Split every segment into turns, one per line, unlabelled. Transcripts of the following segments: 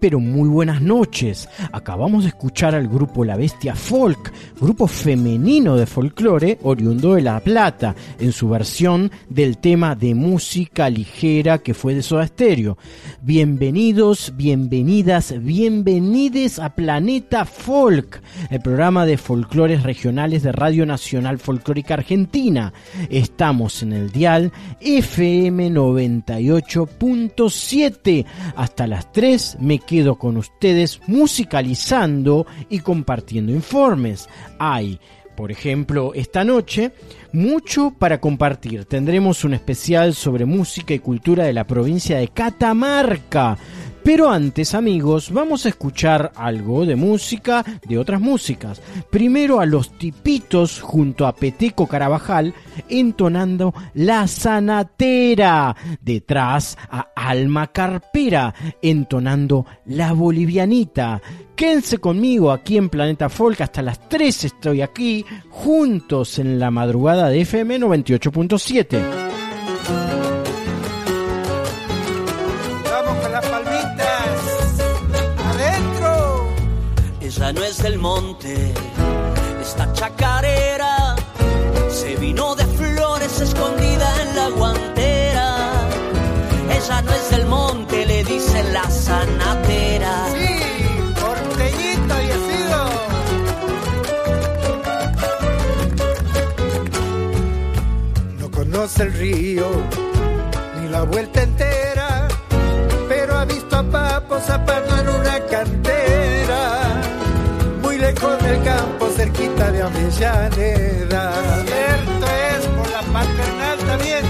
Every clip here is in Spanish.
Pero muy buenas noches. Acabamos de escuchar al grupo La Bestia Folk, grupo femenino de folclore oriundo de La Plata, en su versión del tema de música ligera que fue de Soda Stereo. Bienvenidos, bienvenidas, bienvenides a Planeta Folk, el programa de folclores regionales de Radio Nacional Folclórica Argentina. Estamos en el dial FM 98.7 hasta las 3 me quedo con ustedes musicalizando y compartiendo informes. Hay, por ejemplo, esta noche, mucho para compartir. Tendremos un especial sobre música y cultura de la provincia de Catamarca. Pero antes, amigos, vamos a escuchar algo de música, de otras músicas. Primero a los tipitos junto a Peteco Carabajal entonando La Sanatera. Detrás a Alma Carpera entonando La Bolivianita. Quédense conmigo aquí en Planeta Folk. Hasta las 3 estoy aquí, juntos en la madrugada de FM 98.7.
Ella no es del monte, esta chacarera se vino de flores escondida en la guantera. Ella no es del monte, le dicen la sanatera.
Sí, porteñito y sido. No conoce el río ni la vuelta entera, pero ha visto a Papo zapando en una lejos del campo, cerquita de Avellaneda. Cierto es por la paternal también.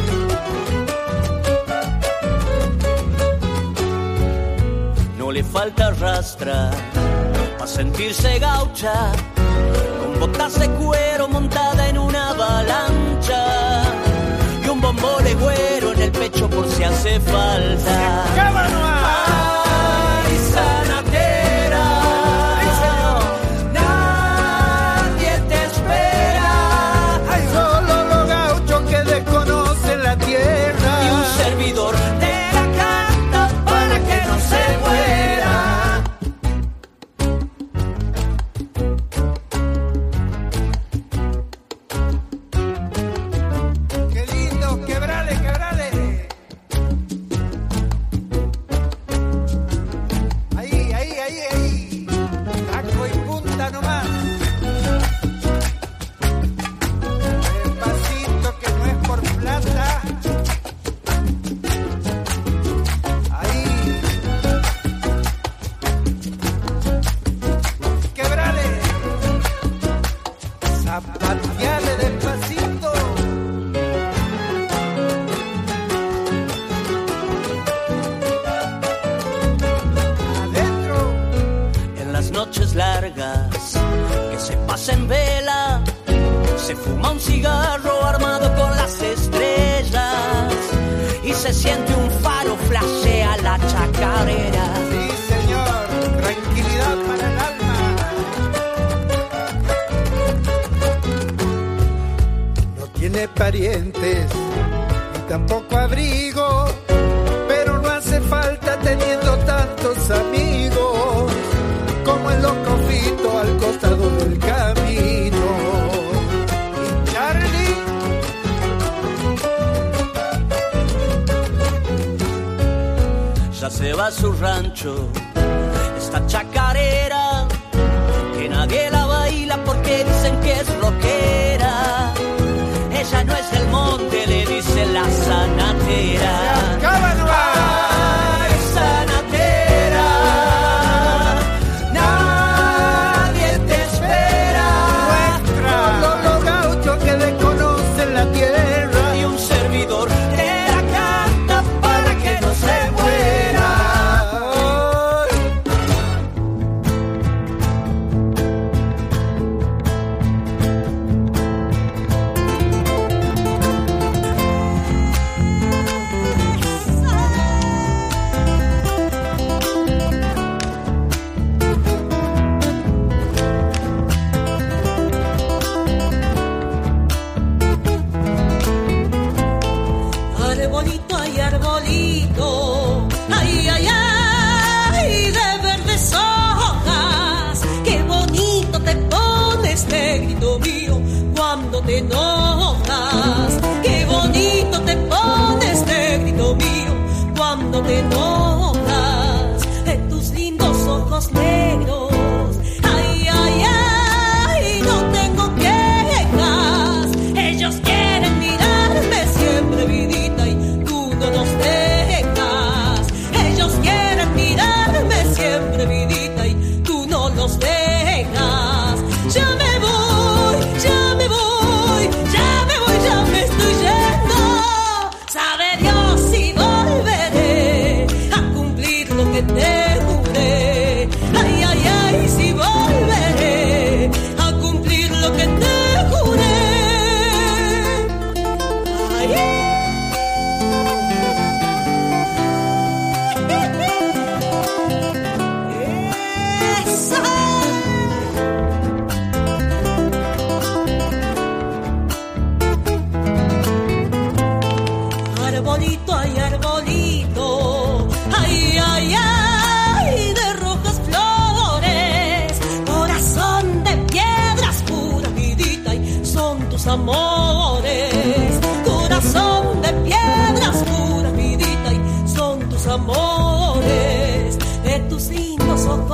No le falta rastra a sentirse gaucha, con botas de cuero montada en una avalancha y un bombo de güero en el pecho por si hace falta.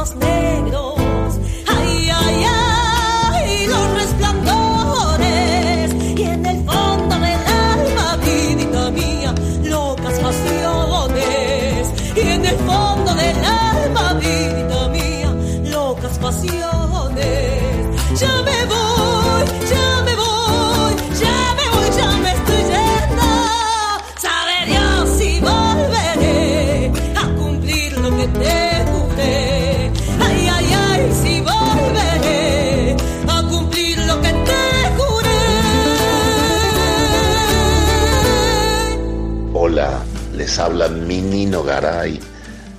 Lindos ojos
habla Minino Garay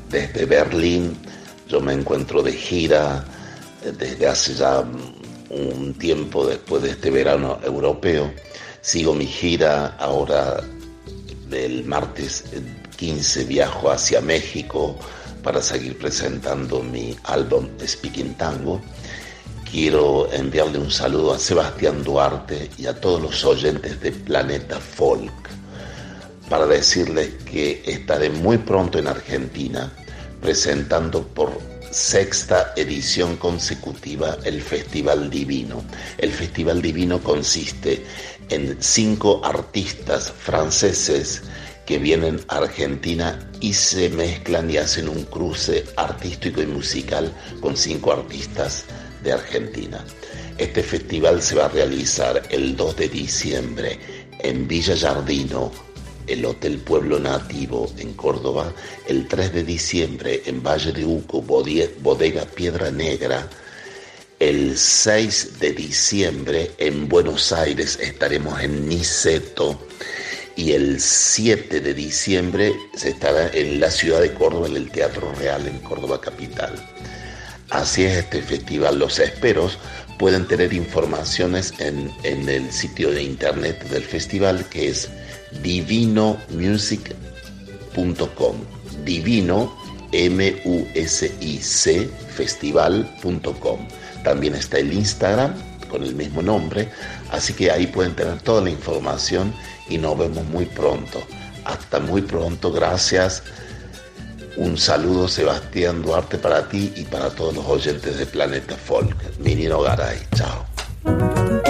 desde Berlín. Yo me encuentro de gira eh, desde hace ya mm, un tiempo después de este verano europeo. Sigo mi gira ahora el martes eh, 15 viajo hacia México para seguir presentando mi álbum Speaking Tango. Quiero enviarle un saludo a Sebastián Duarte y a todos los oyentes de Planeta Folk para decirles que estaré muy pronto en Argentina presentando por sexta edición consecutiva el Festival Divino. El Festival Divino consiste en cinco artistas franceses que vienen a Argentina y se mezclan y hacen un cruce artístico y musical con cinco artistas de Argentina. Este festival se va a realizar el 2 de diciembre en Villa Jardino, el Hotel Pueblo Nativo en Córdoba, el 3 de diciembre en Valle de Uco, Bodega Piedra Negra, el 6 de diciembre en Buenos Aires estaremos en Niceto y el 7 de diciembre se estará en la ciudad de Córdoba, en el Teatro Real en Córdoba Capital. Así es este festival. Los esperos pueden tener informaciones en, en el sitio de internet del festival que es divinomusic.com. Divino, M-U-S-I-C, festival.com. También está el Instagram con el mismo nombre, así que ahí pueden tener toda la información y nos vemos muy pronto. Hasta muy pronto, gracias. Un saludo Sebastián Duarte para ti y para todos los oyentes de Planeta Folk. Minino Garay, chao.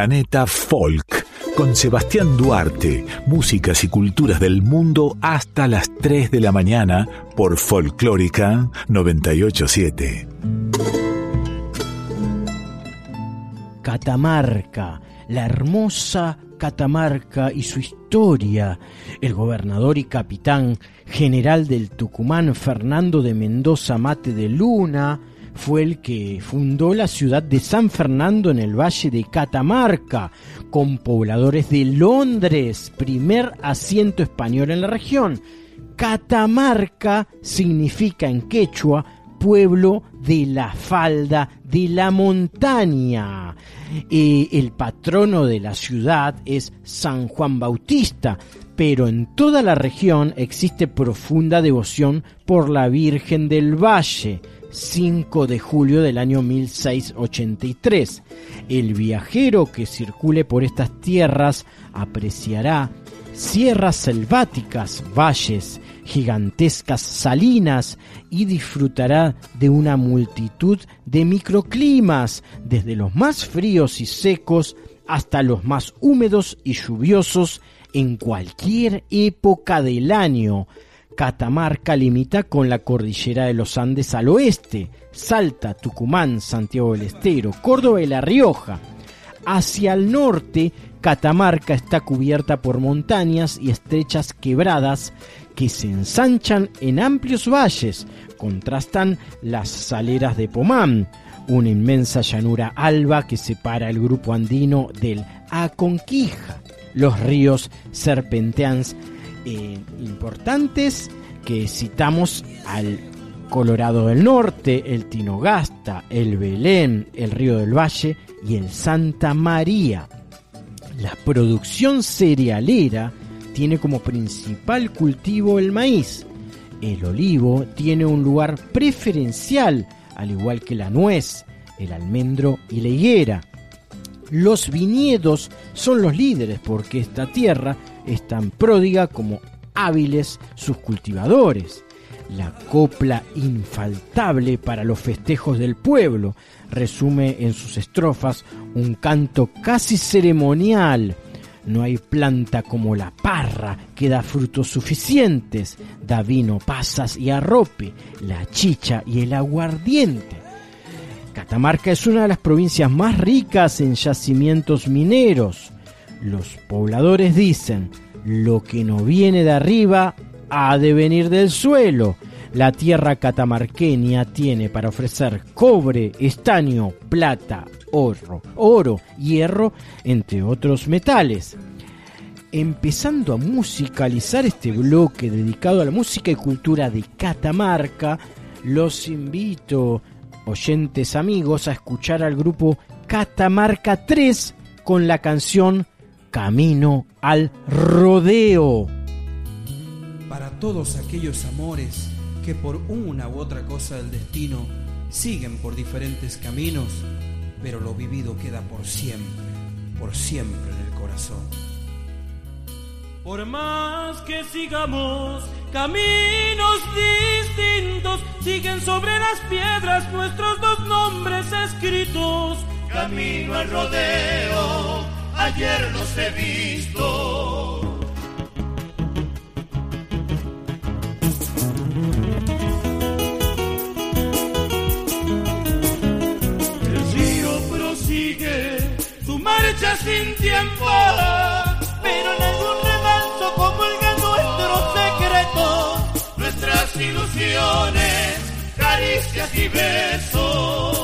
Planeta Folk con Sebastián Duarte, músicas y culturas del mundo hasta las 3 de la mañana por Folclórica 987.
Catamarca, la hermosa Catamarca y su historia. El gobernador y capitán general del Tucumán, Fernando de Mendoza Mate de Luna, fue el que fundó la ciudad de San Fernando en el valle de Catamarca, con pobladores de Londres, primer asiento español en la región. Catamarca significa en quechua pueblo de la falda de la montaña. Eh, el patrono de la ciudad es San Juan Bautista, pero en toda la región existe profunda devoción por la Virgen del Valle. 5 de julio del año 1683. El viajero que circule por estas tierras apreciará sierras selváticas, valles, gigantescas salinas y disfrutará de una multitud de microclimas, desde los más fríos y secos hasta los más húmedos y lluviosos en cualquier época del año. Catamarca limita con la cordillera de los Andes al oeste, Salta, Tucumán, Santiago del Estero, Córdoba y La Rioja. Hacia el norte, Catamarca está cubierta por montañas y estrechas quebradas que se ensanchan en amplios valles. Contrastan las saleras de Pomán, una inmensa llanura alba que separa el grupo andino del Aconquija. Los ríos serpenteans eh, importantes que citamos al Colorado del Norte, el Tinogasta, el Belén, el Río del Valle y el Santa María. La producción cerealera tiene como principal cultivo el maíz. El olivo tiene un lugar preferencial, al igual que la nuez, el almendro y la higuera. Los viñedos son los líderes porque esta tierra es tan pródiga como hábiles sus cultivadores. La copla infaltable para los festejos del pueblo resume en sus estrofas un canto casi ceremonial. No hay planta como la parra que da frutos suficientes, da vino, pasas y arrope, la chicha y el aguardiente. Catamarca es una de las provincias más ricas en yacimientos mineros. Los pobladores dicen, lo que no viene de arriba ha de venir del suelo. La tierra catamarqueña tiene para ofrecer cobre, estaño, plata, oro, oro, hierro, entre otros metales. Empezando a musicalizar este bloque dedicado a la música y cultura de Catamarca, los invito, oyentes amigos, a escuchar al grupo Catamarca 3 con la canción Camino al Rodeo.
Para todos aquellos amores que por una u otra cosa del destino siguen por diferentes caminos, pero lo vivido queda por siempre, por siempre en el corazón.
Por más que sigamos caminos distintos, siguen sobre las piedras nuestros dos nombres escritos.
Camino al rodeo, ayer los he visto.
El río prosigue su marcha sin tiempo, pero en algún remanso comulgan nuestros secretos,
nuestras ilusiones, caricias y besos.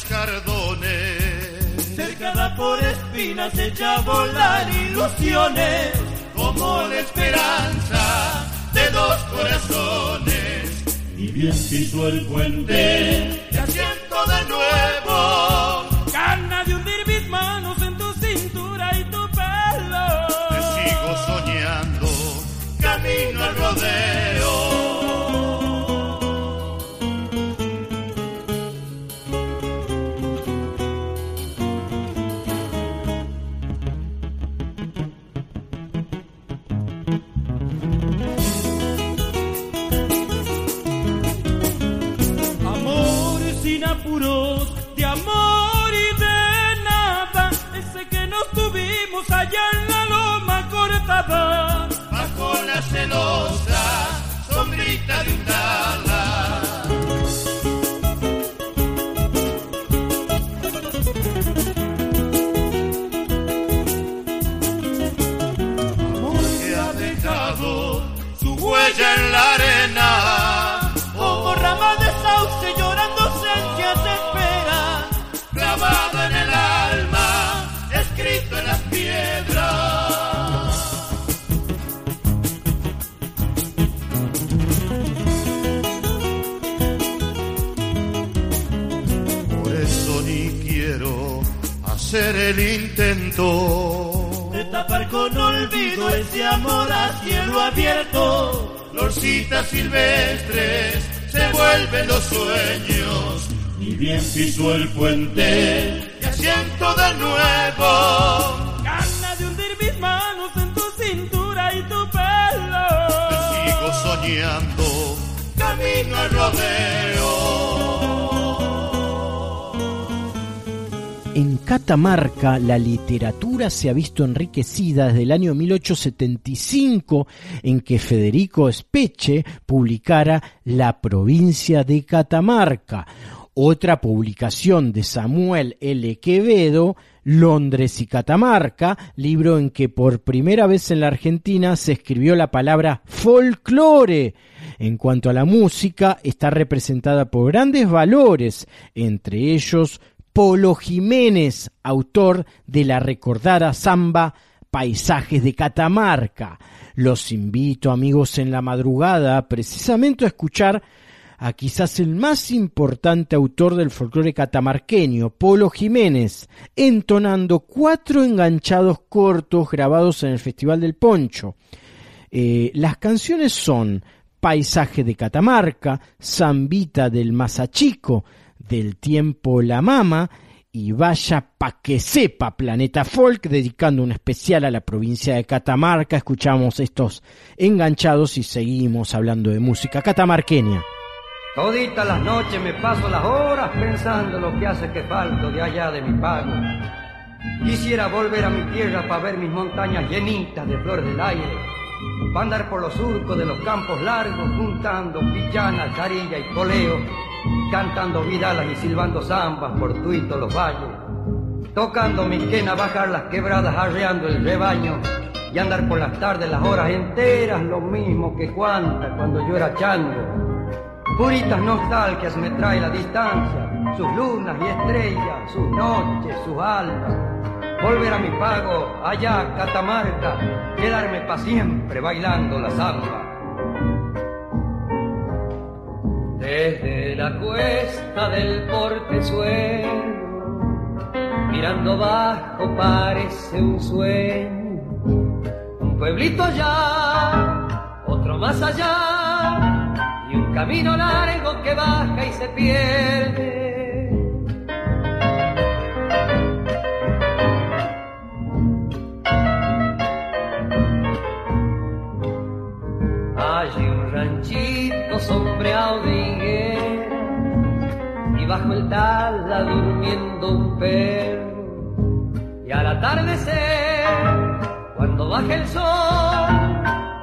Los cardones.
cercada por espinas echa a volar ilusiones.
como la esperanza de dos corazones.
Y bien pisó el puente,
Te asiento de nuevo,
gana de hundir mis manos en tu cintura y tu pelo.
te sigo soñando, camino al rodeo.
Sin apuros, de amor y de nada, ese que nos tuvimos allá en la loma cortada.
bajo la celosa sombrita de un hacer el intento
De tapar con olvido ese amor a cielo abierto.
Florcitas silvestres se vuelven los sueños
Y bien pisó el puente,
y asiento de nuevo.
gana de hundir mis manos en tu cintura y tu
Te
pelo.
sigo soñando, camino al rodeo.
Catamarca la literatura se ha visto enriquecida desde el año 1875 en que Federico Speche publicara La provincia de Catamarca. Otra publicación de Samuel L. Quevedo, Londres y Catamarca, libro en que por primera vez en la Argentina se escribió la palabra folclore. En cuanto a la música, está representada por grandes valores, entre ellos Polo Jiménez, autor de la recordada samba Paisajes de Catamarca. Los invito, amigos, en la madrugada, precisamente a escuchar a quizás el más importante autor del folclore catamarqueño, Polo Jiménez, entonando cuatro enganchados cortos grabados en el Festival del Poncho. Eh, las canciones son Paisaje de Catamarca, Zambita del Mazachico, del tiempo La Mama y vaya pa' que sepa Planeta Folk, dedicando un especial a la provincia de Catamarca. Escuchamos estos enganchados y seguimos hablando de música catamarqueña.
Toditas las noches me paso las horas pensando lo que hace que falto de allá de mi pago. Quisiera volver a mi tierra para ver mis montañas llenitas de flores del aire, para andar por los surcos de los campos largos juntando pichana, carilla y coleo, cantando vidalas y silbando zambas por tuito los valles, tocando mi quena, bajar las quebradas, arreando el rebaño y andar por las tardes las horas enteras, lo mismo que cuanta cuando yo era chango. Puritas nostalgias me trae la distancia, sus lunas y estrellas, sus noches, sus almas. Volver a mi pago, allá, Catamarca, quedarme pa' siempre bailando la samba. Desde la cuesta del portezuelo mirando abajo parece un sueño, un pueblito allá, otro más allá, y un camino largo que baja y se pierde. Hay un ranchito sombreado de higuera y bajo el tala durmiendo un perro. Y al atardecer, cuando baja el sol,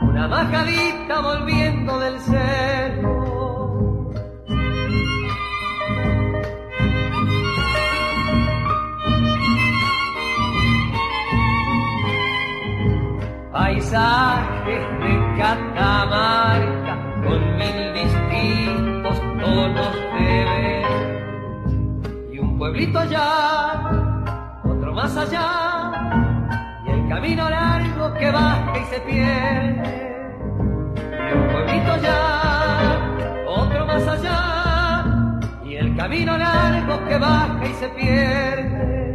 una majadita volviendo del cerro. Paisajes de Catamarca con mil distintos tonos de ver. Y un pueblito allá, otro más allá, y el camino largo que baja y se pierde. Y un pueblito allá, otro más allá, y el camino largo que baja y se pierde.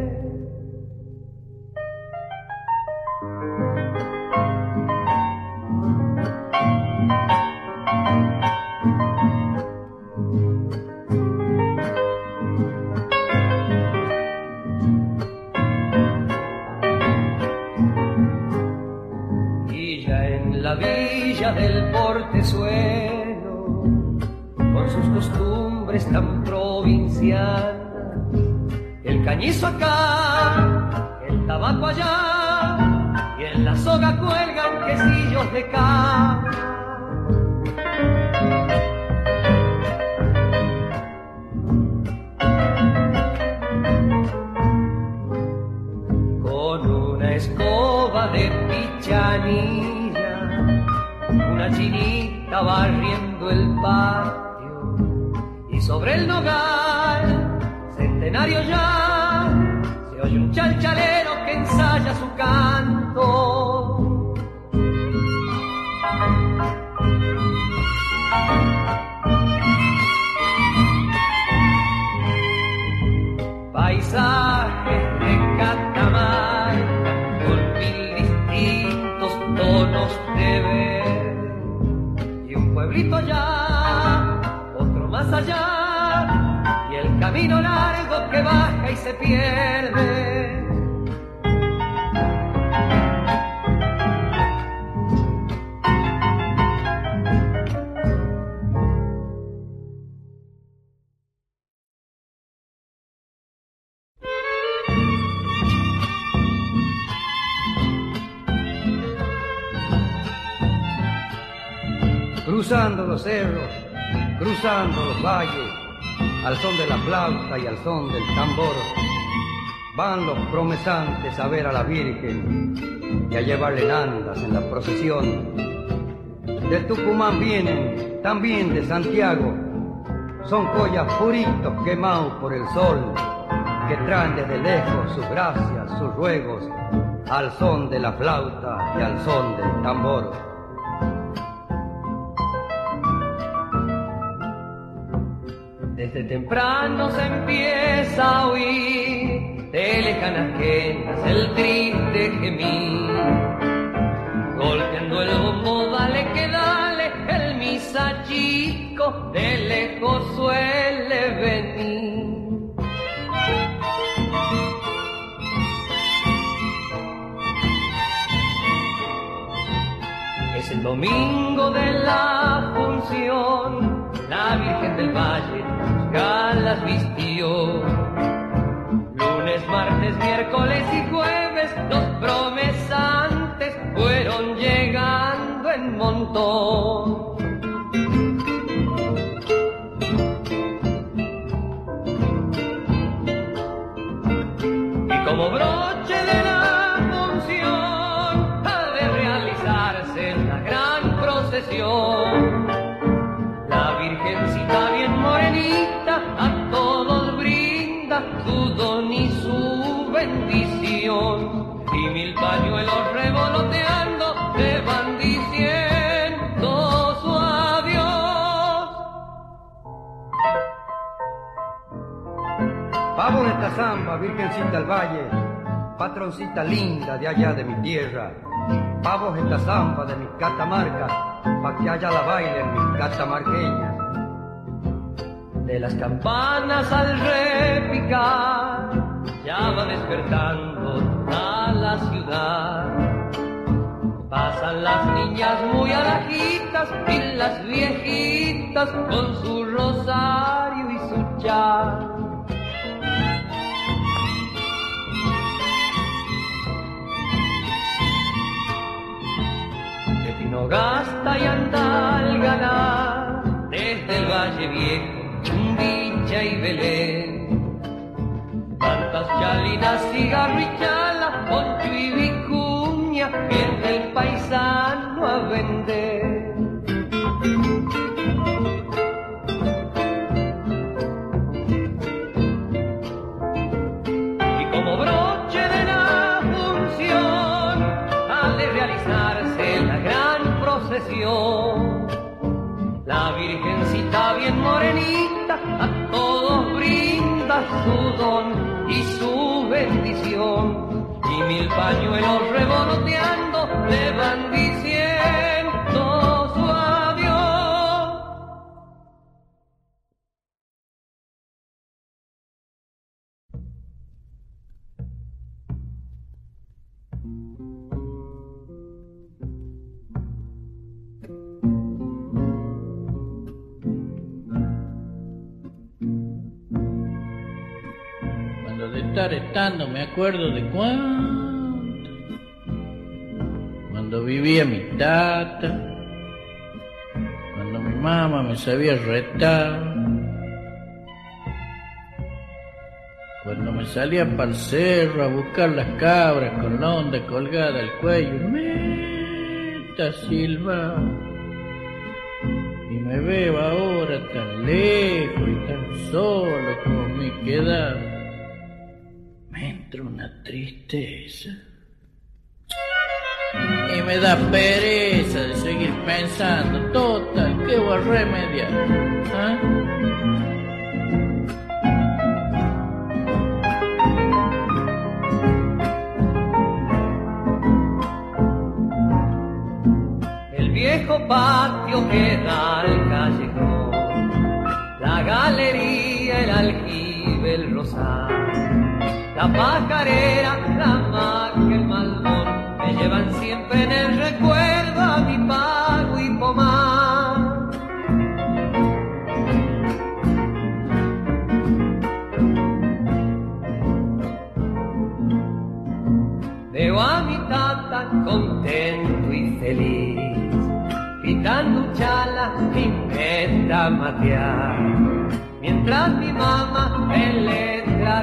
El cañizo acá, el tabaco allá, y en la soga cuelgan quesillos de cama. con una escoba de pichanilla, una chinita barriendo el y sobre el nogal, centenario ya, se oye un chalchalero que ensaya su canto. Camino largo que baja y se pierde. Cruzando los cerros, cruzando los valles, al son de la flauta y al son del tambor, van los promesantes a ver a la Virgen y a llevarle landas en la procesión. De Tucumán vienen, también de Santiago, son collas puritos quemados por el sol, que traen desde lejos sus gracias, sus ruegos, al son de la flauta y al son del tambor. Desde temprano se empieza a oír de lejanas quenas el triste gemir. Golpeando el bombo, dale que dale, el misa de lejos suele venir. El domingo de la función, la Virgen del Valle sus galas vistió. Lunes, martes, miércoles y jueves los promesantes fueron llegando en montón. Zamba, virgencita del valle, patroncita linda de allá de mi tierra. Pavos esta zamba de mi catamarca, pa' que haya la bailen mis catamarqueñas. De las campanas al repicar, ya va despertando toda la ciudad. Pasan las niñas muy alajitas y las viejitas con su rosario y su chal. Gasta y anda al ganar desde el Valle Viejo, Chumbicha y Belén. Tantas chalinas, cigarrichalas, poncho y vicuña, viene el paisano a vender. Su don y su bendición. Y mil pañuelos revoloteando le van diciendo
Estando me acuerdo de cuánto. Cuando vivía mi tata. Cuando mi mamá me sabía retar. Cuando me salía para el cerro a buscar las cabras con la onda colgada al cuello. Meta silba. Y me veo ahora tan lejos y tan solo como me queda. Entra una tristeza. Y me da pereza de seguir pensando, total, ¿qué voy a remediar? ¿Ah?
El viejo patio que da al callejón, la galería, el aljibe, el rosal, la pajarera, la maca, el malvón, me llevan siempre en el recuerdo a mi pago y pomar. Veo a mi tata contento y feliz, pitando chala meta matear. Mientras mi mamá en letra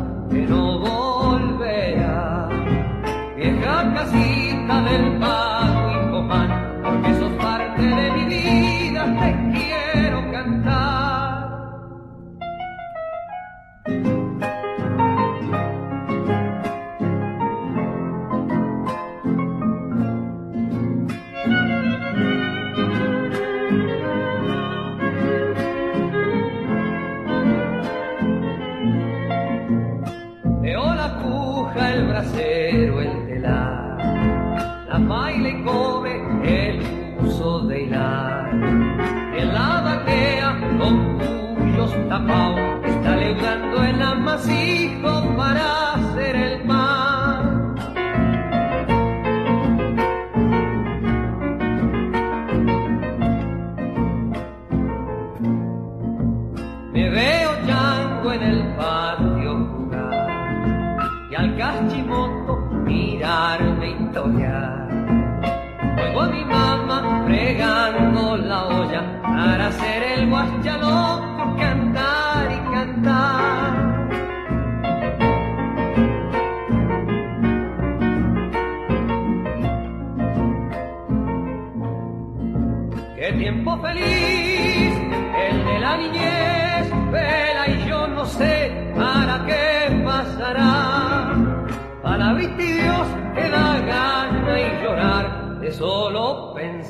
fregando la olla para hacer el guachaloco,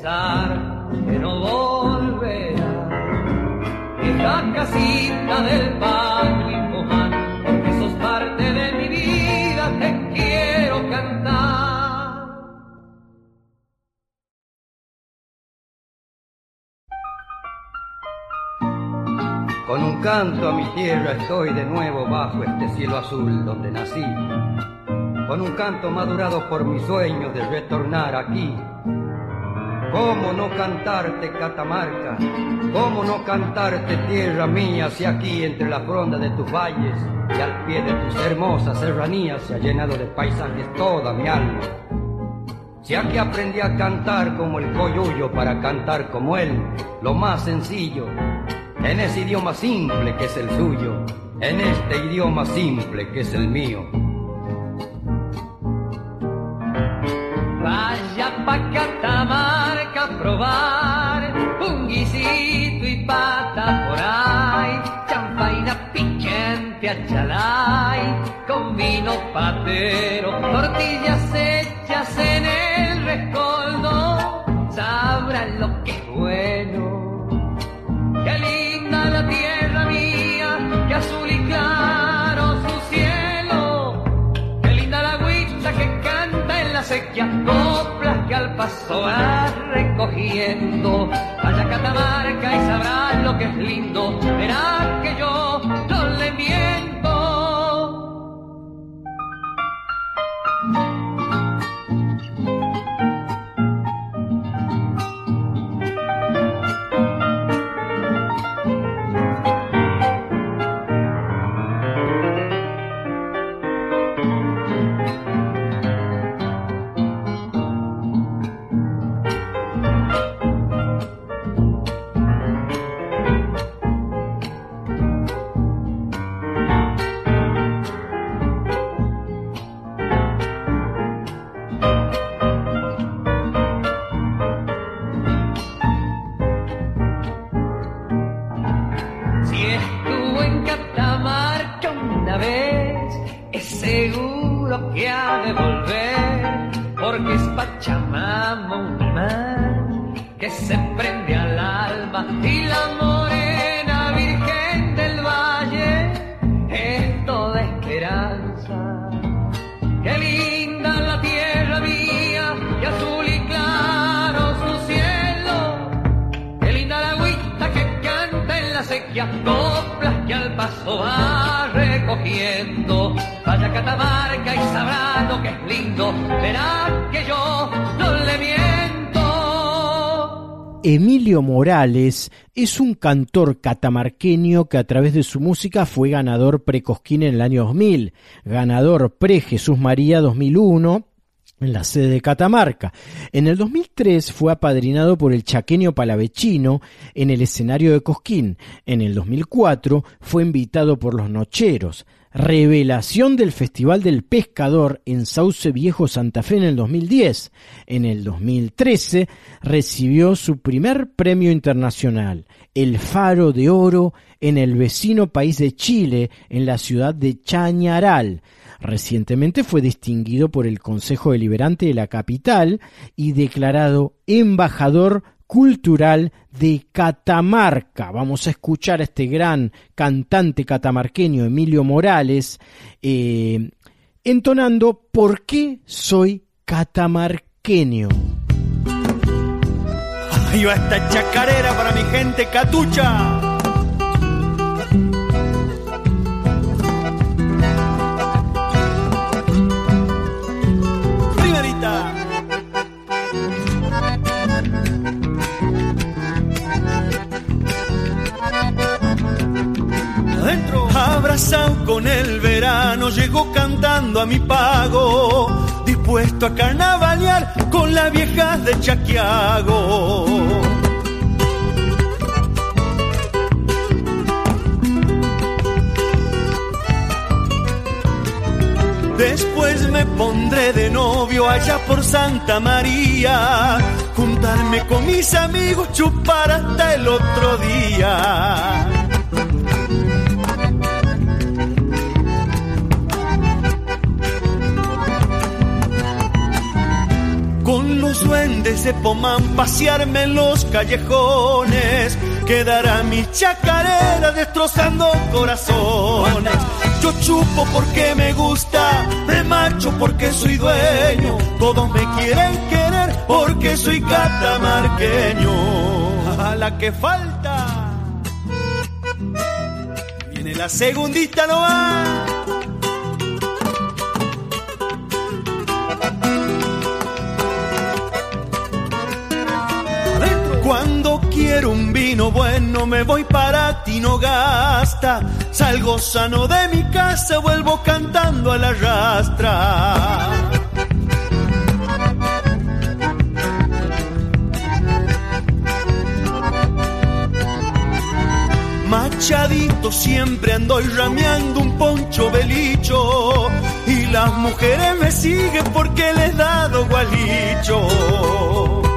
que no volverá. Esa casita del y Coján, porque sos parte de mi vida, te quiero cantar. Con un canto a mi tierra estoy de nuevo bajo este cielo azul donde nací. Con un canto madurado por mis sueños de retornar aquí. ¿Cómo no cantarte Catamarca? ¿Cómo no cantarte tierra mía si aquí entre la fronda de tus valles y al pie de tus hermosas serranías se ha llenado de paisajes toda mi alma? Si aquí aprendí a cantar como el coyuyo para cantar como él, lo más sencillo, en ese idioma simple que es el suyo, en este idioma simple que es el mío. Probar un y pata por ahí, champaina piquante a chalay, con vino patero, tortillas hechas en el rescoldo, paso va recogiendo. Vaya Catamarca y sabrás lo que es lindo, Es un
cantor catamarqueño que a través de su música fue ganador pre-Cosquín en el año 2000, ganador pre-Jesús María 2001 en la sede de Catamarca. En el 2003 fue apadrinado por el chaqueño palavecino en el escenario de Cosquín. En el 2004 fue invitado por los Nocheros. Revelación del Festival del Pescador en Sauce Viejo Santa Fe en el 2010. En el 2013 recibió su primer premio internacional, el Faro de Oro, en el vecino país de Chile, en la ciudad de Chañaral. Recientemente fue distinguido por el Consejo Deliberante de la capital y declarado embajador cultural de Catamarca. Vamos a escuchar a este gran cantante catamarqueño Emilio Morales eh, entonando ¿Por qué soy catamarqueño?
Ahí va esta chacarera para mi gente catucha. Abrazado con el verano, llegó cantando a mi pago, dispuesto a carnavalear con las viejas de Chaquiago. Después me pondré de novio allá por Santa María, juntarme con mis amigos, chupar hasta el otro día. Con los duendes de Pomán pasearme en los callejones, quedará mi chacarera destrozando corazones. Yo chupo porque me gusta, me macho porque soy dueño. Todos me quieren querer porque soy catamarqueño. A la que falta. Viene la segundita no va. Quiero un vino bueno me voy para Tinogasta. Salgo sano de mi casa, vuelvo cantando a la rastra. Machadito siempre ando rameando un poncho belicho y las mujeres me siguen porque les he dado gualicho.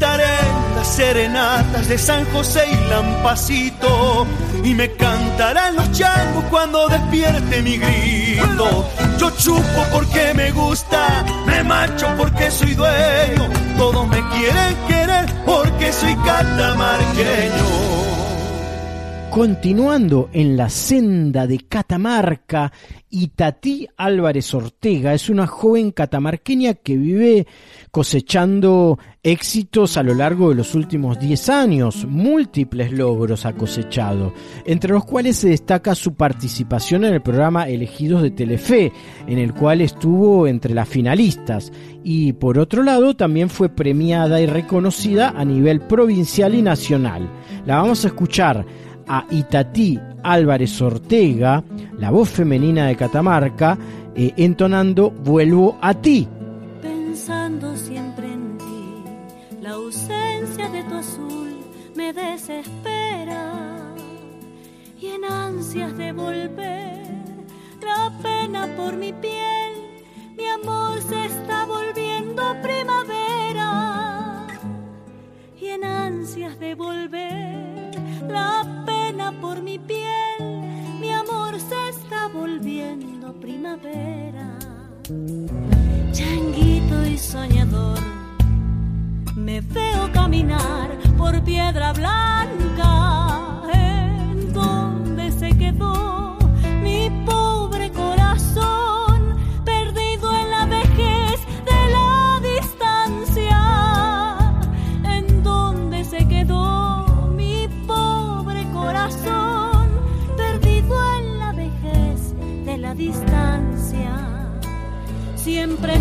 En las serenatas de San José y Lampacito y me cantarán los changos cuando despierte mi grito. Yo chupo porque me gusta, me macho porque soy dueño. Todos me quieren querer porque soy catamarqueño.
Continuando en la senda de Catamarca, Itatí Álvarez Ortega es una joven catamarqueña que vive cosechando éxitos a lo largo de los últimos 10 años. Múltiples logros ha cosechado, entre los cuales se destaca su participación en el programa Elegidos de Telefe, en el cual estuvo entre las finalistas. Y por otro lado, también fue premiada y reconocida a nivel provincial y nacional. La vamos a escuchar a Itatí Álvarez Ortega, la voz femenina de Catamarca, eh, entonando Vuelvo a ti.
Pensando siempre en ti, la ausencia de tu azul me desespera y en ansias de volver, la pena por mi piel, mi amor se está volviendo primavera y en ansias de volver, la pena por mi piel, mi amor se está volviendo primavera. Changuito y soñador, me veo caminar por piedra blanca, en donde Siempre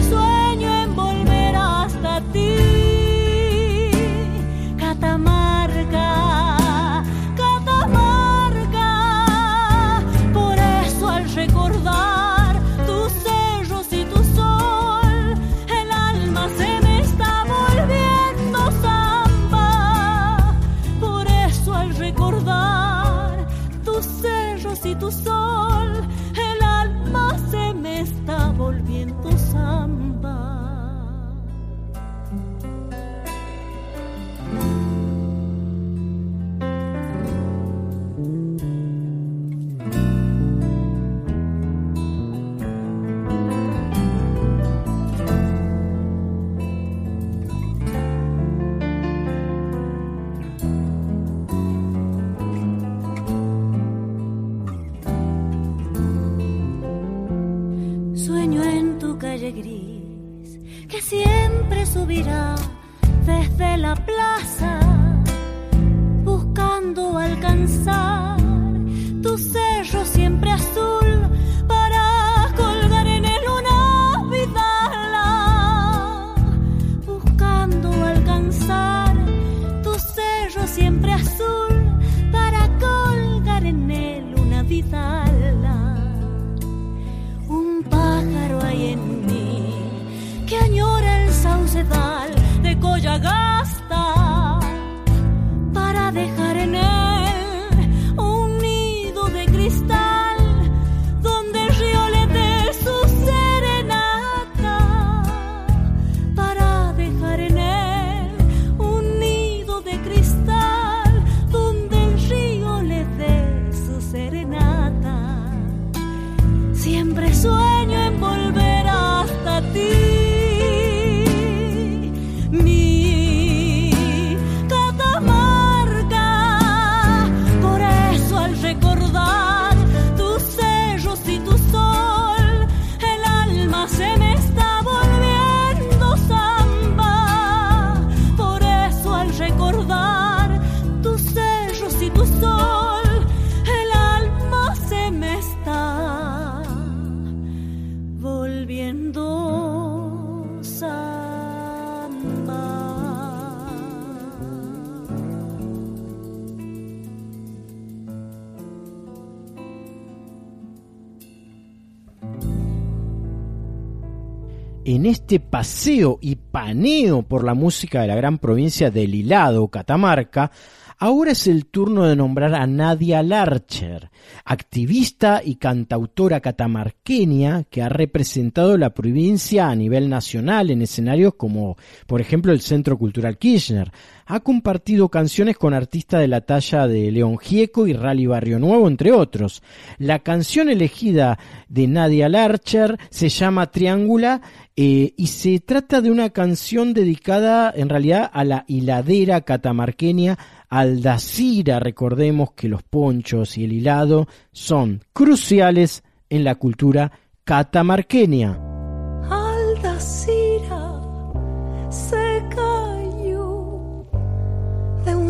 este paseo y paneo por la música de la gran provincia del Hilado, Catamarca, Ahora es el turno de nombrar a Nadia Larcher, activista y cantautora catamarqueña que ha representado la provincia a nivel nacional en escenarios como, por ejemplo, el Centro Cultural Kirchner. Ha compartido canciones con artistas de la talla de León Gieco y Rally Barrio Nuevo, entre otros. La canción elegida de Nadia Larcher se llama Triángula eh, y se trata de una canción dedicada en realidad a la hiladera catamarqueña Aldacira. Recordemos que los ponchos y el hilado son cruciales en la cultura catamarqueña.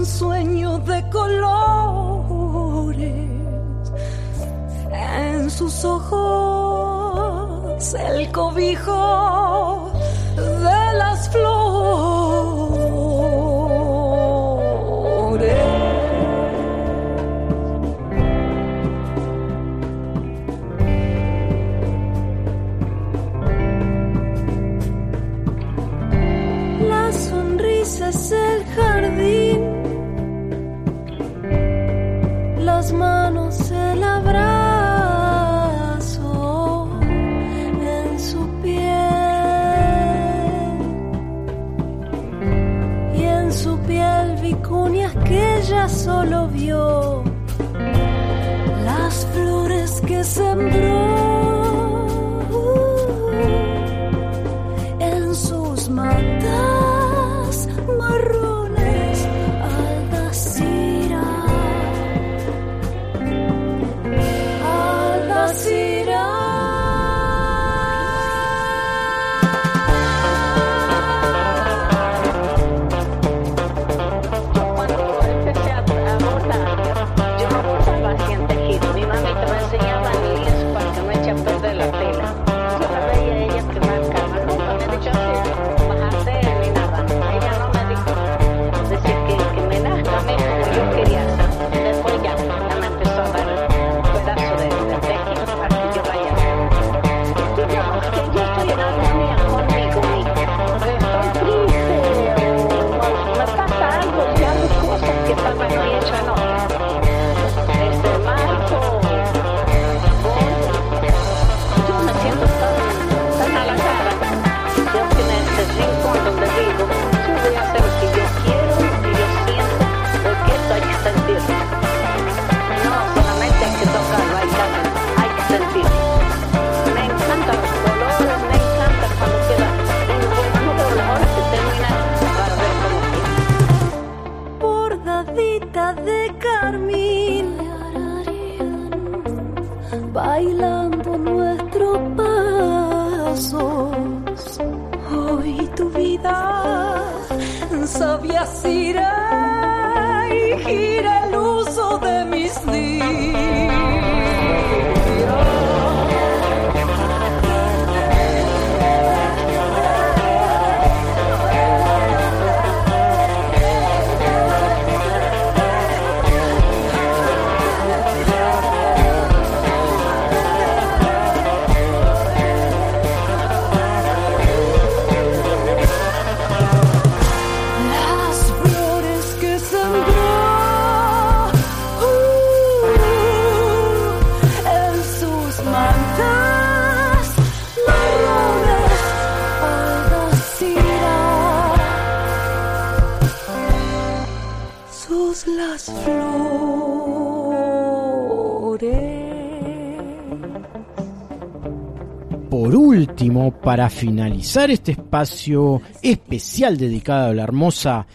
Sueño de colores en sus ojos el cobijo de las flores. La sonrisa es el jardín, las manos el abrazo en su piel. Y en su piel vicunias que ella solo vio. Las flores que sembró
para
finalizar este espacio especial dedicado a la hermosa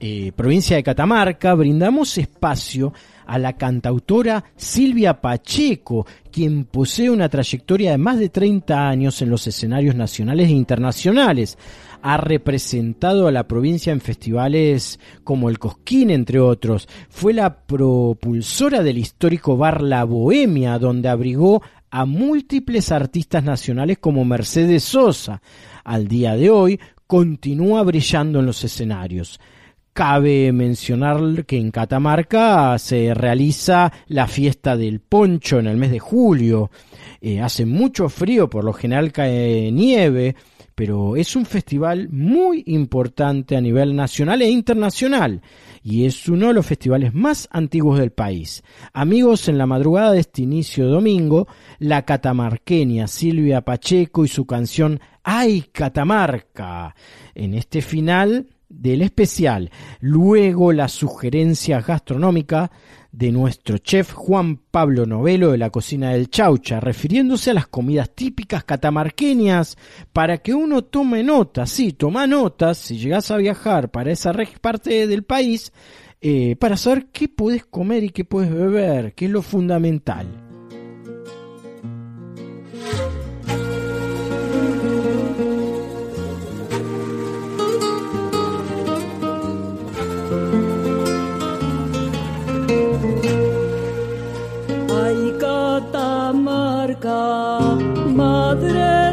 eh, provincia de Catamarca, brindamos espacio a la cantautora Silvia Pacheco, quien posee una trayectoria de más de 30 años en los escenarios nacionales e internacionales. Ha representado a la provincia en festivales como el Cosquín, entre otros. Fue la propulsora del histórico bar La Bohemia, donde abrigó a múltiples artistas nacionales como Mercedes Sosa. Al día de hoy continúa brillando en los escenarios. Cabe mencionar que en Catamarca se realiza la fiesta del poncho en el mes de julio. Eh, hace mucho frío, por lo general cae nieve, pero es un festival muy importante a nivel nacional e internacional y es uno de los festivales más antiguos del país. Amigos, en la madrugada de este inicio de domingo, la catamarqueña Silvia Pacheco y su canción ¡Ay, Catamarca! En este final del especial. Luego la sugerencia gastronómica de nuestro chef Juan Pablo Novelo de la cocina del Chaucha, refiriéndose a las comidas típicas catamarqueñas, para que uno tome notas, sí, toma notas si llegas a viajar para esa parte del país, eh, para saber qué puedes comer y qué puedes beber, que es lo fundamental.
Madre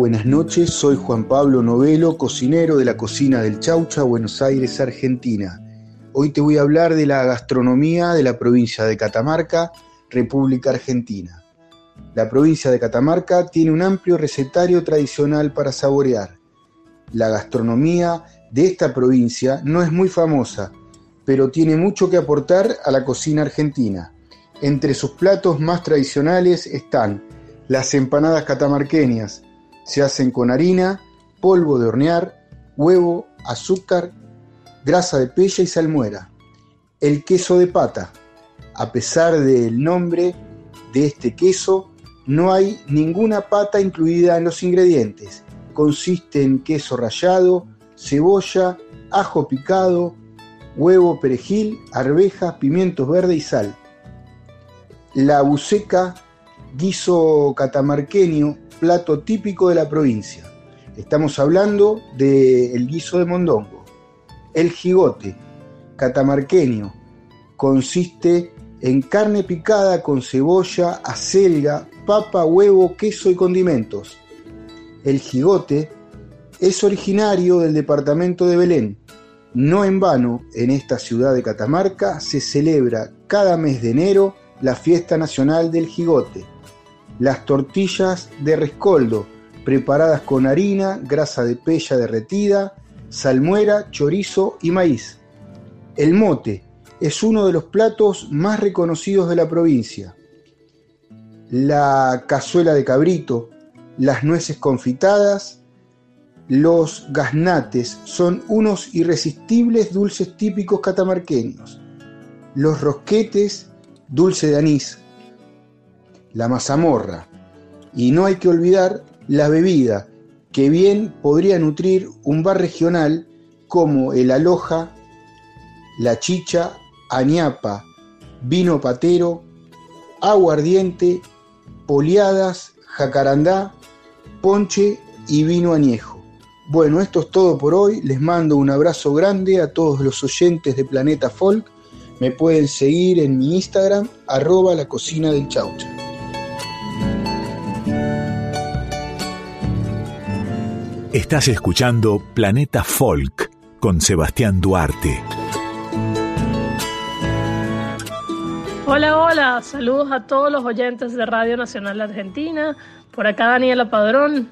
buenas noches. Soy Juan Pablo Novelo, cocinero de la cocina del Chaucha, Buenos Aires, Argentina. Hoy te voy a hablar de la gastronomía de la provincia de Catamarca, República Argentina. La provincia de Catamarca tiene un amplio recetario tradicional para saborear. La gastronomía de esta provincia no es muy famosa, pero tiene mucho que aportar a la cocina argentina. Entre sus platos más tradicionales están las empanadas catamarqueñas. Se hacen con harina, polvo de hornear, huevo, azúcar, grasa de pella y salmuera. El queso de pata. A pesar del nombre de este queso, no hay ninguna pata incluida en los ingredientes. Consiste en queso rallado, cebolla, ajo picado, huevo, perejil, arvejas, pimientos verdes y sal. La buceca, guiso catamarqueño, plato típico de la provincia. Estamos hablando del guiso de mondongo. El jigote, catamarqueño, consiste en carne picada con cebolla, acelga, papa, huevo, queso y condimentos. El jigote es originario del departamento de Belén. No en vano, en esta ciudad de Catamarca se celebra cada mes de enero la fiesta nacional del jigote. Las tortillas de rescoldo, preparadas con harina, grasa de pella derretida, salmuera, chorizo y maíz. El mote es uno de los platos más reconocidos de la provincia. La cazuela de cabrito, las nueces confitadas, los gaznates son unos irresistibles dulces típicos catamarqueños. Los rosquetes, dulce de anís, la mazamorra. Y no hay que olvidar la bebida, que bien podría nutrir un bar regional como el Aloja, la Chicha, Añapa, Vino Patero, Aguardiente, Poliadas, Jacarandá, Ponche y Vino Añejo. Bueno, esto es todo por hoy. Les mando un abrazo grande a todos los oyentes de Planeta Folk. Me pueden seguir en mi Instagram, arroba la cocina del chaucha.
Estás escuchando Planeta Folk con Sebastián Duarte.
Hola, hola, saludos a todos los oyentes de Radio Nacional Argentina. Por acá Daniela Padrón,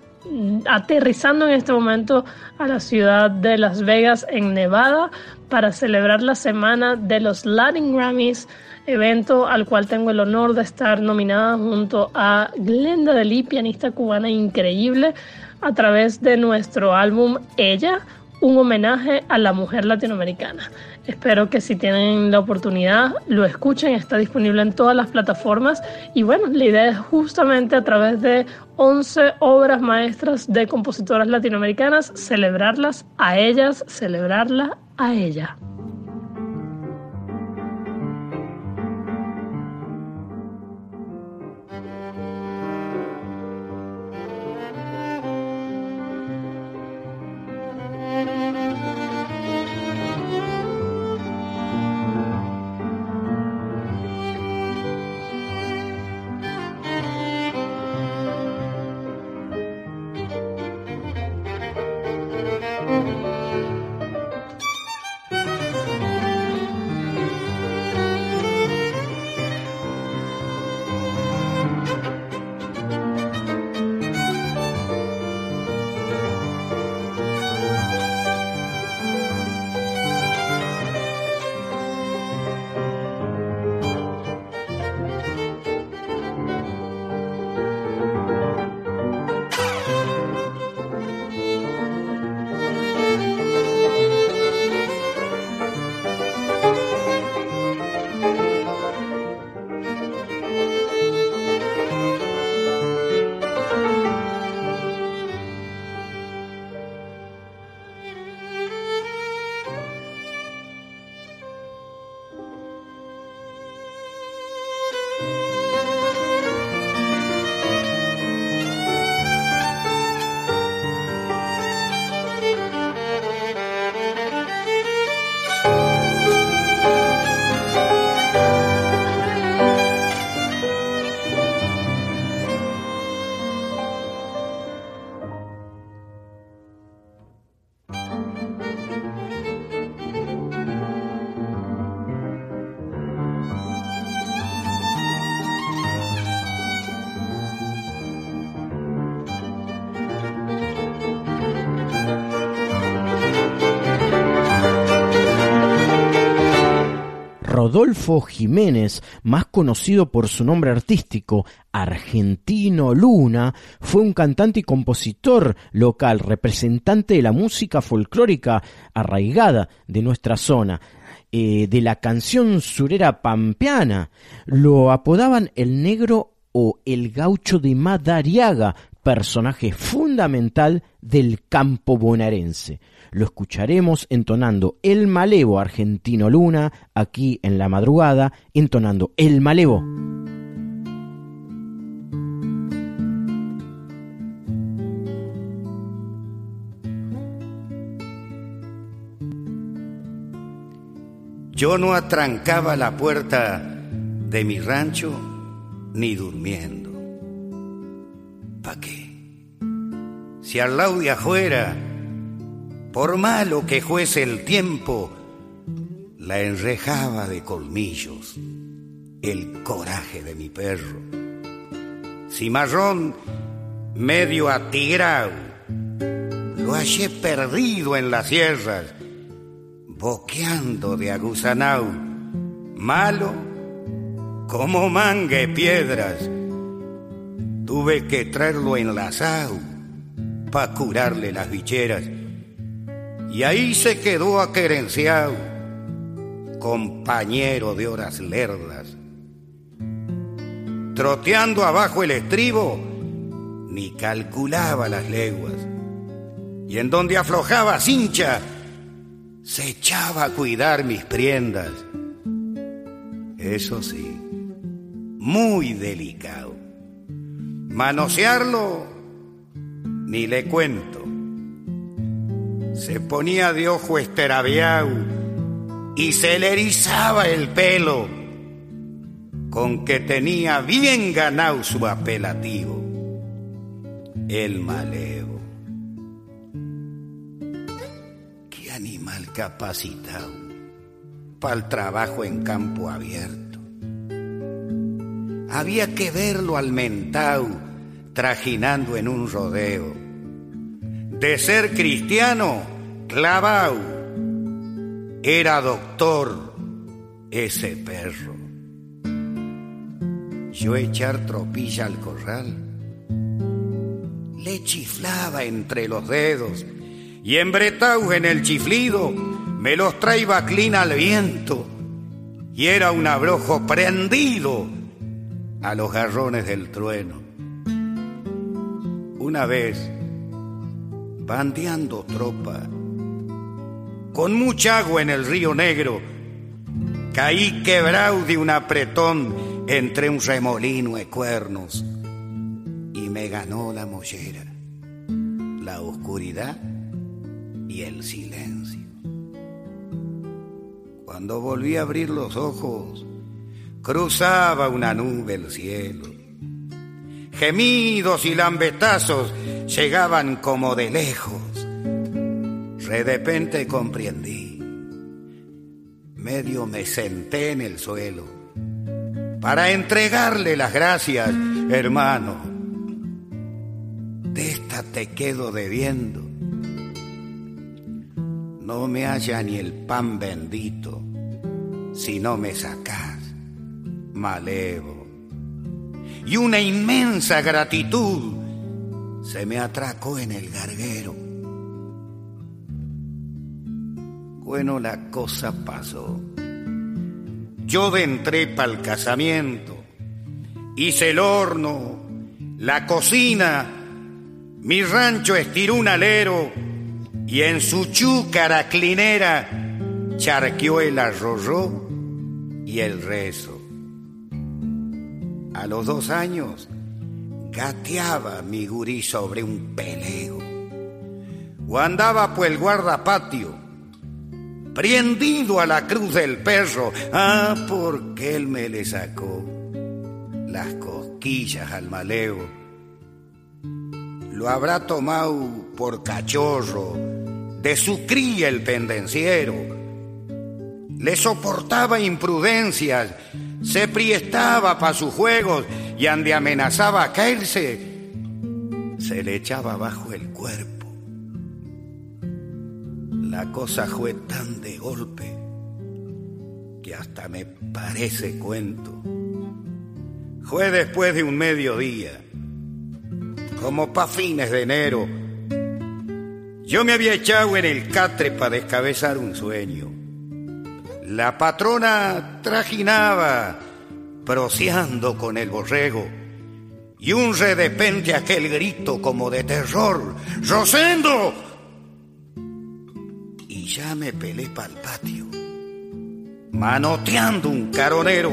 aterrizando en este momento a la ciudad de Las Vegas, en Nevada, para celebrar la semana de los Latin Grammys, evento al cual tengo el honor de estar nominada junto a Glenda Deli, pianista cubana increíble, a través de nuestro álbum Ella, un homenaje a la mujer latinoamericana. Espero que si tienen la oportunidad lo escuchen, está disponible en todas las plataformas y bueno, la idea es justamente a través de 11 obras maestras de compositoras latinoamericanas, celebrarlas a ellas, celebrarla a ella.
Rodolfo Jiménez, más conocido por su nombre artístico Argentino Luna, fue un cantante y compositor local, representante de la música folclórica arraigada de nuestra zona. Eh, de la canción surera pampeana, lo apodaban el negro o el gaucho de Madariaga, personaje fundamental del campo bonaerense. Lo escucharemos entonando El Malevo Argentino Luna, aquí en la madrugada, entonando El Malevo.
Yo no atrancaba la puerta de mi rancho ni durmiendo. ¿Pa' qué? Si al lado de afuera, por malo que fuese el tiempo, la enrejaba de colmillos el coraje de mi perro. Cimarrón medio atigrado, lo hallé perdido en las sierras, boqueando de aguzanao, malo como mangue piedras. Tuve que traerlo enlazado pa' curarle las bicheras. Y ahí se quedó aquerenciado, compañero de horas lerdas. Troteando abajo el estribo, ni calculaba las leguas. Y en donde aflojaba cincha, se echaba a cuidar mis priendas. Eso sí, muy delicado. Manosearlo, ni le cuento. Se ponía de ojo esterabiao y se le erizaba el pelo, con que tenía bien ganado su apelativo, el malevo. Qué animal capacitado para el trabajo en campo abierto. Había que verlo al mentao trajinando en un rodeo. De ser cristiano, clavao. Era doctor ese perro. Yo echar tropilla al corral. Le chiflaba entre los dedos y embretau en el chiflido me los traía clina al viento y era un abrojo prendido a los garrones del trueno. Una vez, bandeando tropa, con mucha agua en el río Negro, caí quebrado de un apretón entre un remolino de cuernos y me ganó la mollera, la oscuridad y el silencio. Cuando volví a abrir los ojos, cruzaba una nube el cielo. Gemidos y lambetazos llegaban como de lejos. De repente comprendí. Medio me senté en el suelo para entregarle las gracias, hermano. De esta te quedo debiendo. No me haya ni el pan bendito si no me sacás, malevo. Y una inmensa gratitud se me atracó en el garguero. Bueno, la cosa pasó. Yo entré pa'l casamiento, hice el horno, la cocina, mi rancho estiró un alero y en su chúcara clinera charqueó el arroyo y el rezo. A los dos años gateaba mi gurí sobre un pelego o andaba por el guardapatio prendido a la cruz del perro. Ah, porque él me le sacó las cosquillas al maleo. Lo habrá tomado por cachorro, de su cría el pendenciero. Le soportaba imprudencias, se priestaba para sus juegos y ande amenazaba a caerse, se le echaba bajo el cuerpo. La cosa fue tan de golpe que hasta me parece cuento. Fue después de un mediodía, como pa' fines de enero. Yo me había echado en el catre para descabezar un sueño. La patrona trajinaba, proseando con el borrego, y un redepente aquel grito como de terror: ¡Rosendo! Y ya me pelé pa'l patio, manoteando un caronero.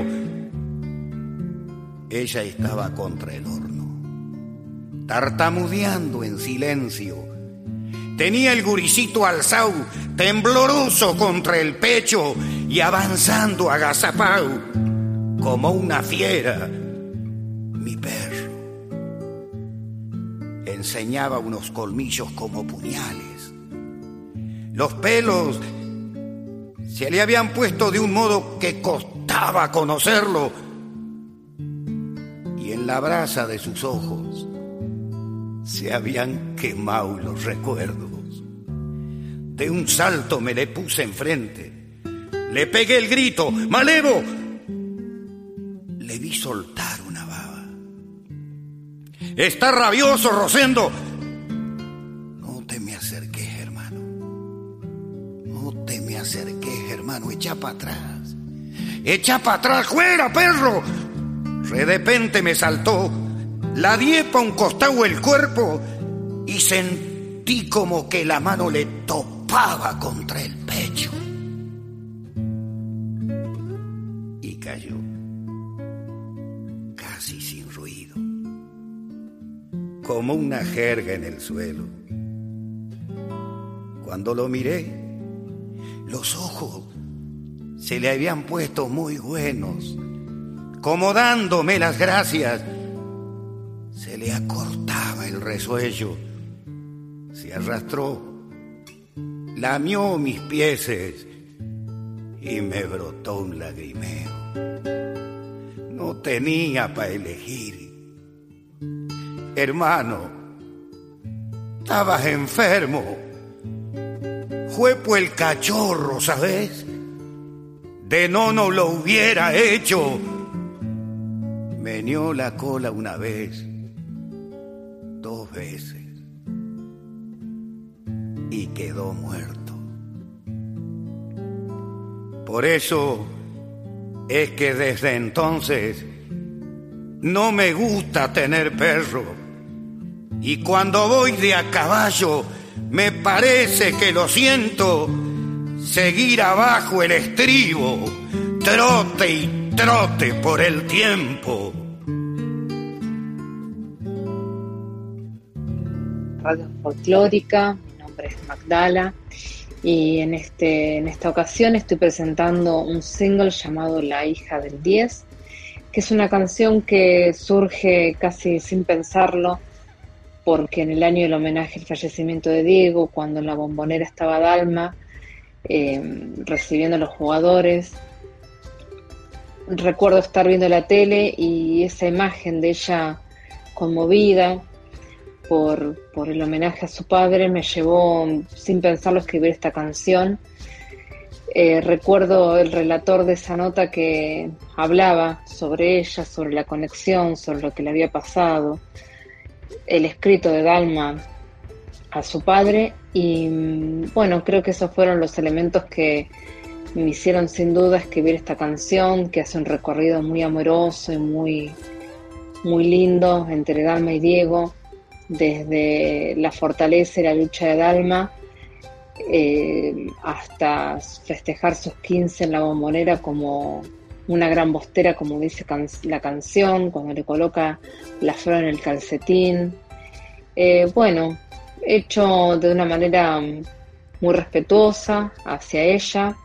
Ella estaba contra el horno, tartamudeando en silencio. Tenía el guricito alzado, tembloroso contra el pecho y avanzando agazapao, como una fiera, mi perro. Enseñaba unos colmillos como puñales. Los pelos se le habían puesto de un modo que costaba conocerlo. Y en la brasa de sus ojos se habían quemado los recuerdos. De un salto me le puse enfrente. Le pegué el grito, Malevo. Le vi soltar una baba. Está rabioso, Rosendo. No te me acerques, hermano. No te me acerques, hermano. Echa para atrás. Echa para atrás, fuera, perro. De repente me saltó la diepa un costado el cuerpo y sentí como que la mano le topaba contra el pecho. Y cayó, casi sin ruido, como una jerga en el suelo. Cuando lo miré, los ojos se le habían puesto muy buenos, como dándome las gracias se le acortaba el resuello, se arrastró, lamió mis pieses y me brotó un lagrimeo. No tenía para elegir. Hermano, estabas enfermo. Fue por el cachorro, ¿sabes? De no no lo hubiera hecho. Menió la cola una vez dos veces y quedó muerto. Por eso es que desde entonces no me gusta tener perro. Y cuando voy de a caballo, me parece que lo siento seguir abajo el estribo, trote y trote por el tiempo.
Radio Folclórica, mi nombre es Magdala. Y en, este, en esta ocasión estoy presentando un single llamado La hija del 10, que es una canción que surge casi sin pensarlo, porque en el año del homenaje al fallecimiento de Diego, cuando en la bombonera estaba Dalma, eh, recibiendo a los jugadores, recuerdo estar viendo la tele y esa imagen de ella conmovida, por, por, el homenaje a su padre me llevó, sin pensarlo, a escribir esta canción. Eh, recuerdo el relator de esa nota que hablaba sobre ella, sobre la conexión, sobre lo que le había pasado, el escrito de Dalma a su padre y bueno, creo que esos fueron los elementos que me hicieron sin duda escribir esta canción, que hace un recorrido muy amoroso y muy, muy lindo entre Dalma y Diego desde la fortaleza y la lucha de Dalma eh, hasta festejar sus 15 en la bombonera como una gran bostera, como dice la canción, cuando le coloca la flor en el calcetín. Eh, bueno, hecho de una manera muy respetuosa hacia ella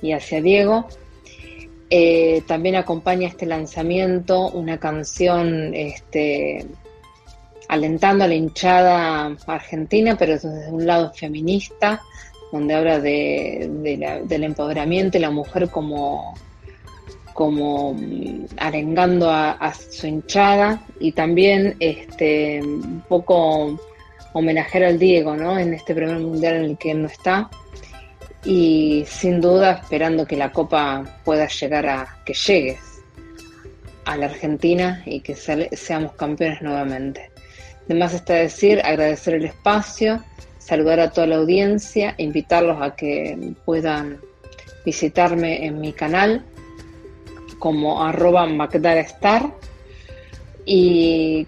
y hacia Diego. Eh, también acompaña este lanzamiento una canción este, alentando a la hinchada argentina, pero desde un lado feminista, donde habla de, del empoderamiento y la mujer como, como mm, arengando a, su hinchada y también este, un poco homenajear al Diego ¿no? en este primer mundial en el que él no está y sin duda esperando que la copa pueda llegar a que llegues a la Argentina y que seamos campeones nuevamente. Además está decir, agradecer el espacio, saludar a toda la audiencia, invitarlos a que puedan visitarme en mi canal como arroba y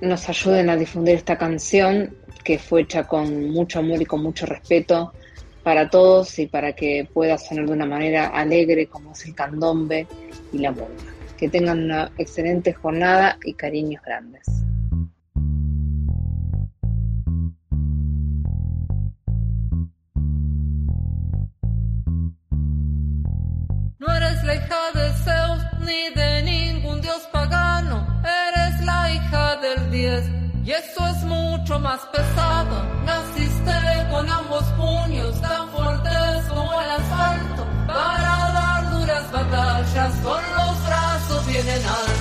nos ayuden a difundir esta canción que fue hecha con mucho amor y con mucho respeto para todos y para que pueda sonar de una manera alegre como es el candombe y la música. Que tengan una excelente jornada y cariños grandes.
No eres la hija de Zeus ni de ningún dios pagano, eres la hija del diez. Y eso es mucho más pesado. Naciste con ambos puños tan fuertes como el asfalto para dar duras batallas con los brazos bien en alto.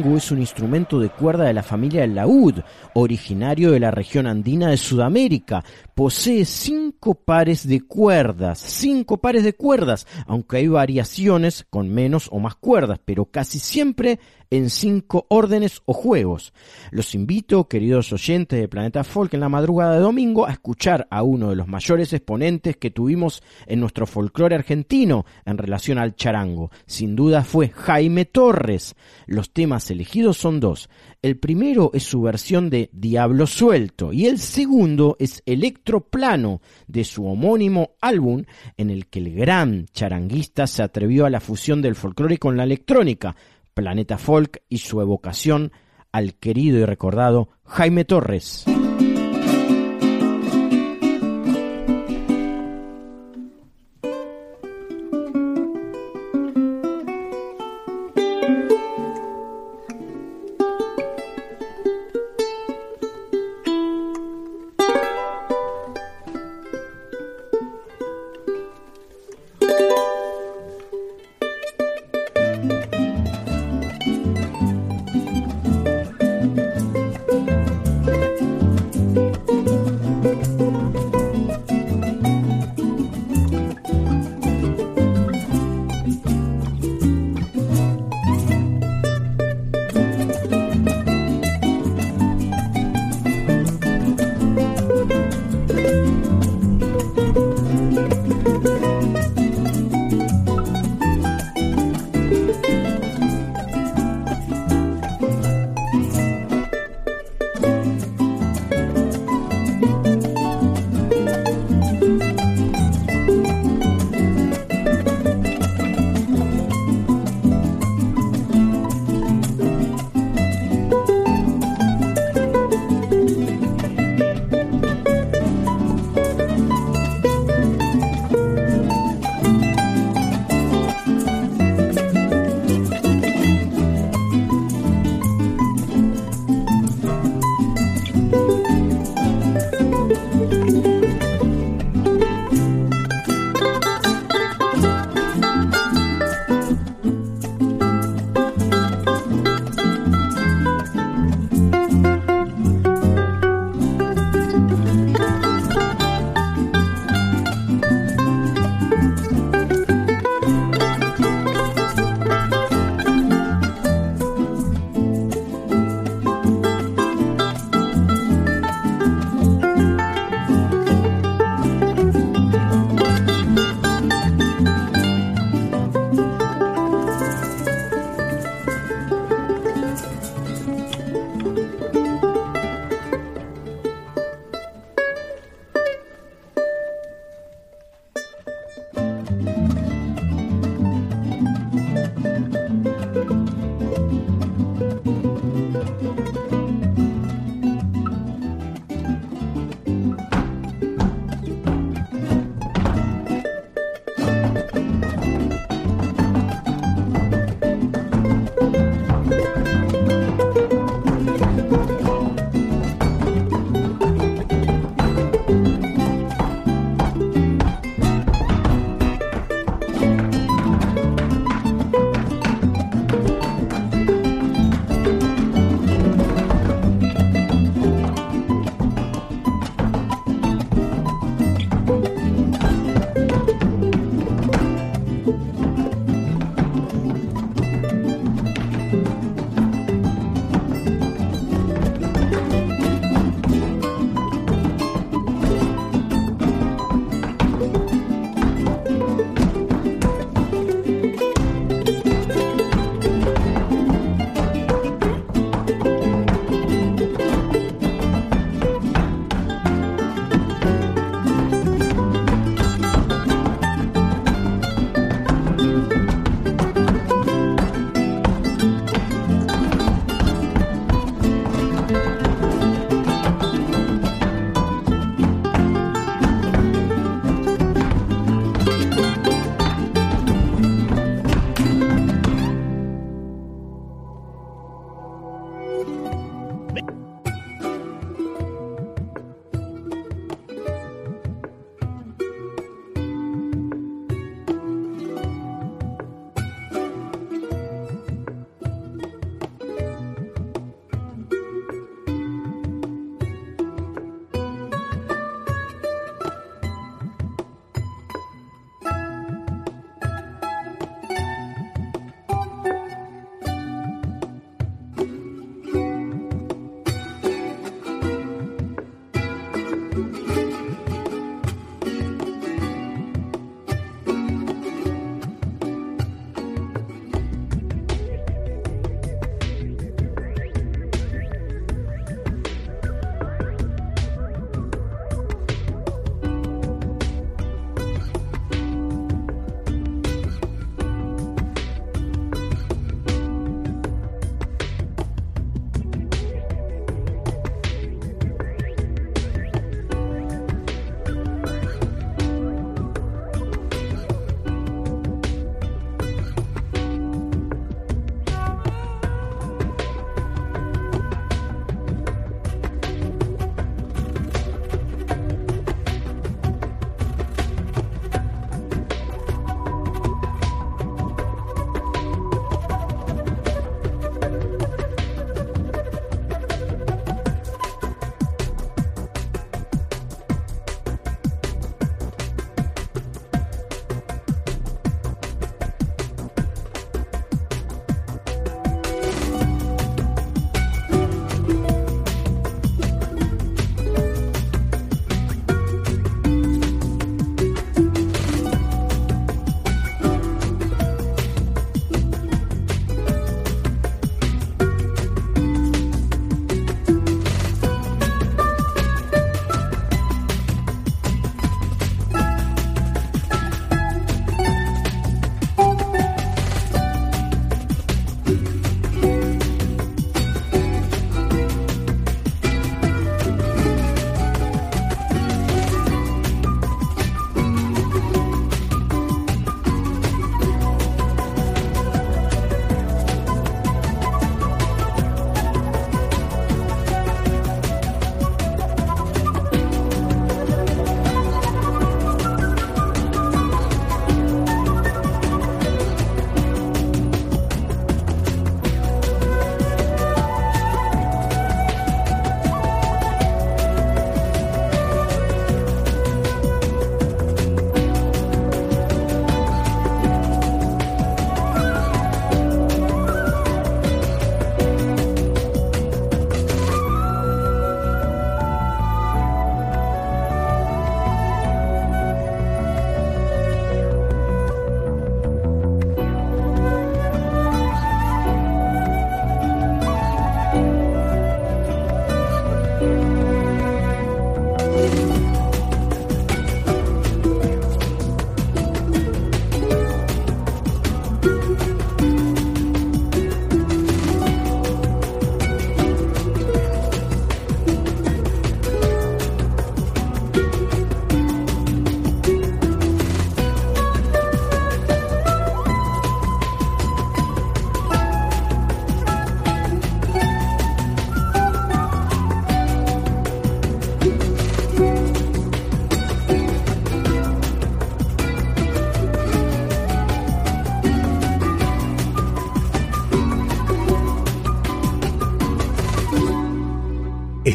Es un
instrumento de cuerda de la familia del laúd, originario de la región andina de Sudamérica. Posee cinco pares de cuerdas, cinco pares de cuerdas, aunque hay variaciones con menos o más cuerdas, pero casi siempre en cinco órdenes o juegos. Los invito, queridos oyentes de Planeta Folk, en la madrugada de domingo a escuchar a uno de los mayores exponentes que tuvimos en nuestro folclore argentino en relación al charango. Sin duda fue Jaime Torres. Los temas elegidos son dos. El primero es su versión de Diablo Suelto y el segundo es Electroplano de su homónimo álbum en el que el gran charanguista se atrevió a la fusión del folclore con la electrónica, Planeta Folk y su evocación al querido y recordado Jaime Torres.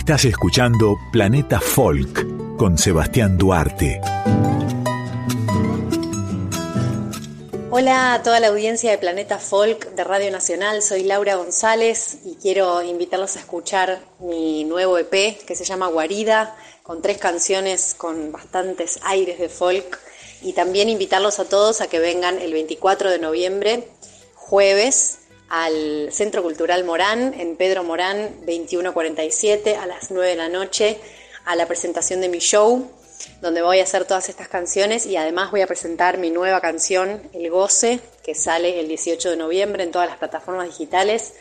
Estás escuchando Planeta Folk con Sebastián Duarte.
Hola a toda la audiencia de Planeta Folk de Radio Nacional, soy Laura González y quiero invitarlos a escuchar mi nuevo EP que se llama Guarida, con tres canciones con bastantes aires de folk y también invitarlos a todos a que vengan el 24 de noviembre, jueves, al Centro Cultural Morán, en Pedro Morán 2147, a las 9 de la noche, a la presentación de mi show, donde voy a hacer todas estas canciones y además voy a presentar mi nueva canción, El Goce, que sale el 18 de noviembre en todas las plataformas digitales.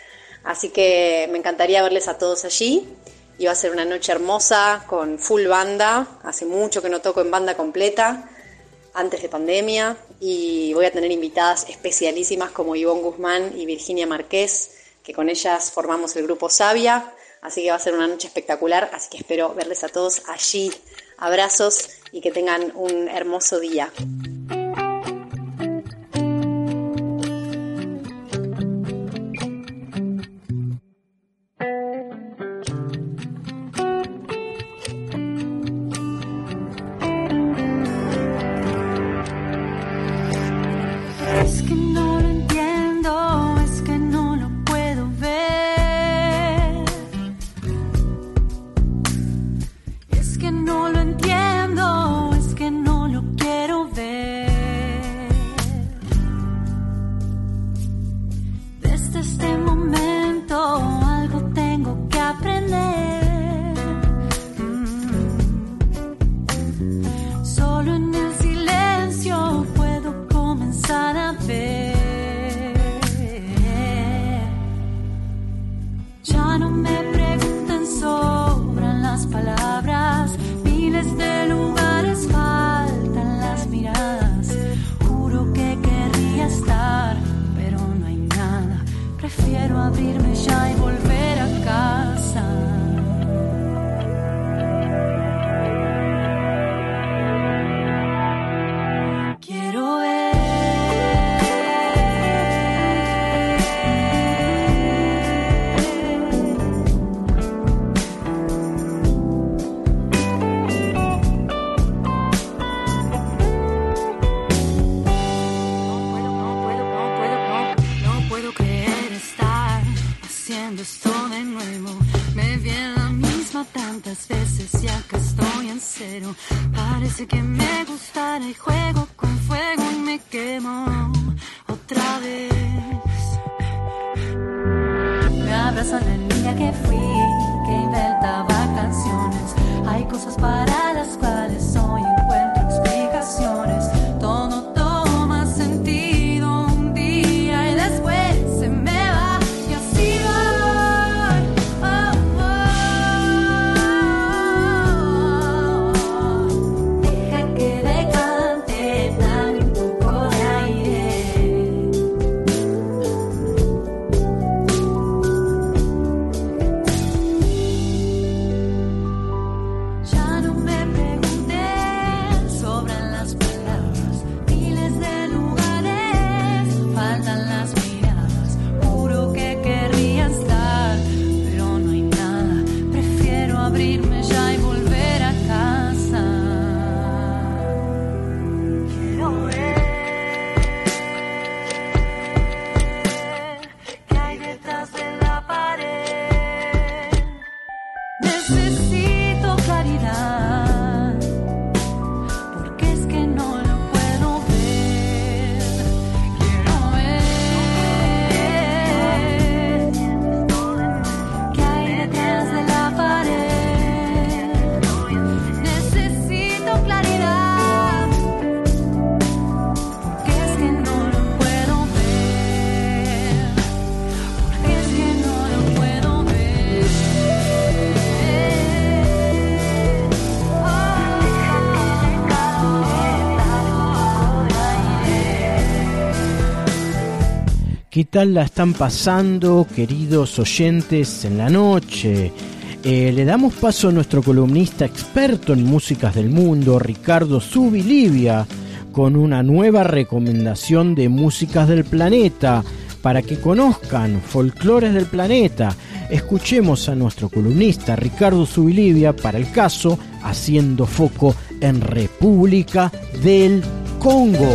Así que me encantaría verles a todos allí. Y va a ser una noche hermosa con full banda. Hace mucho que no toco en banda completa, antes de pandemia. Y voy a tener invitadas especialísimas como Ivonne Guzmán y Virginia Marqués, que con ellas formamos el grupo Sabia. Así que va a ser una noche espectacular. Así que espero verles a todos allí. Abrazos y que tengan un hermoso día.
Tal la están pasando, queridos oyentes, en la noche? Eh, le damos paso a nuestro columnista experto en músicas del mundo, Ricardo Subilivia, con una nueva recomendación de músicas del planeta para que conozcan folclores del planeta. Escuchemos a nuestro columnista Ricardo Subilivia para el caso Haciendo Foco en República del Congo.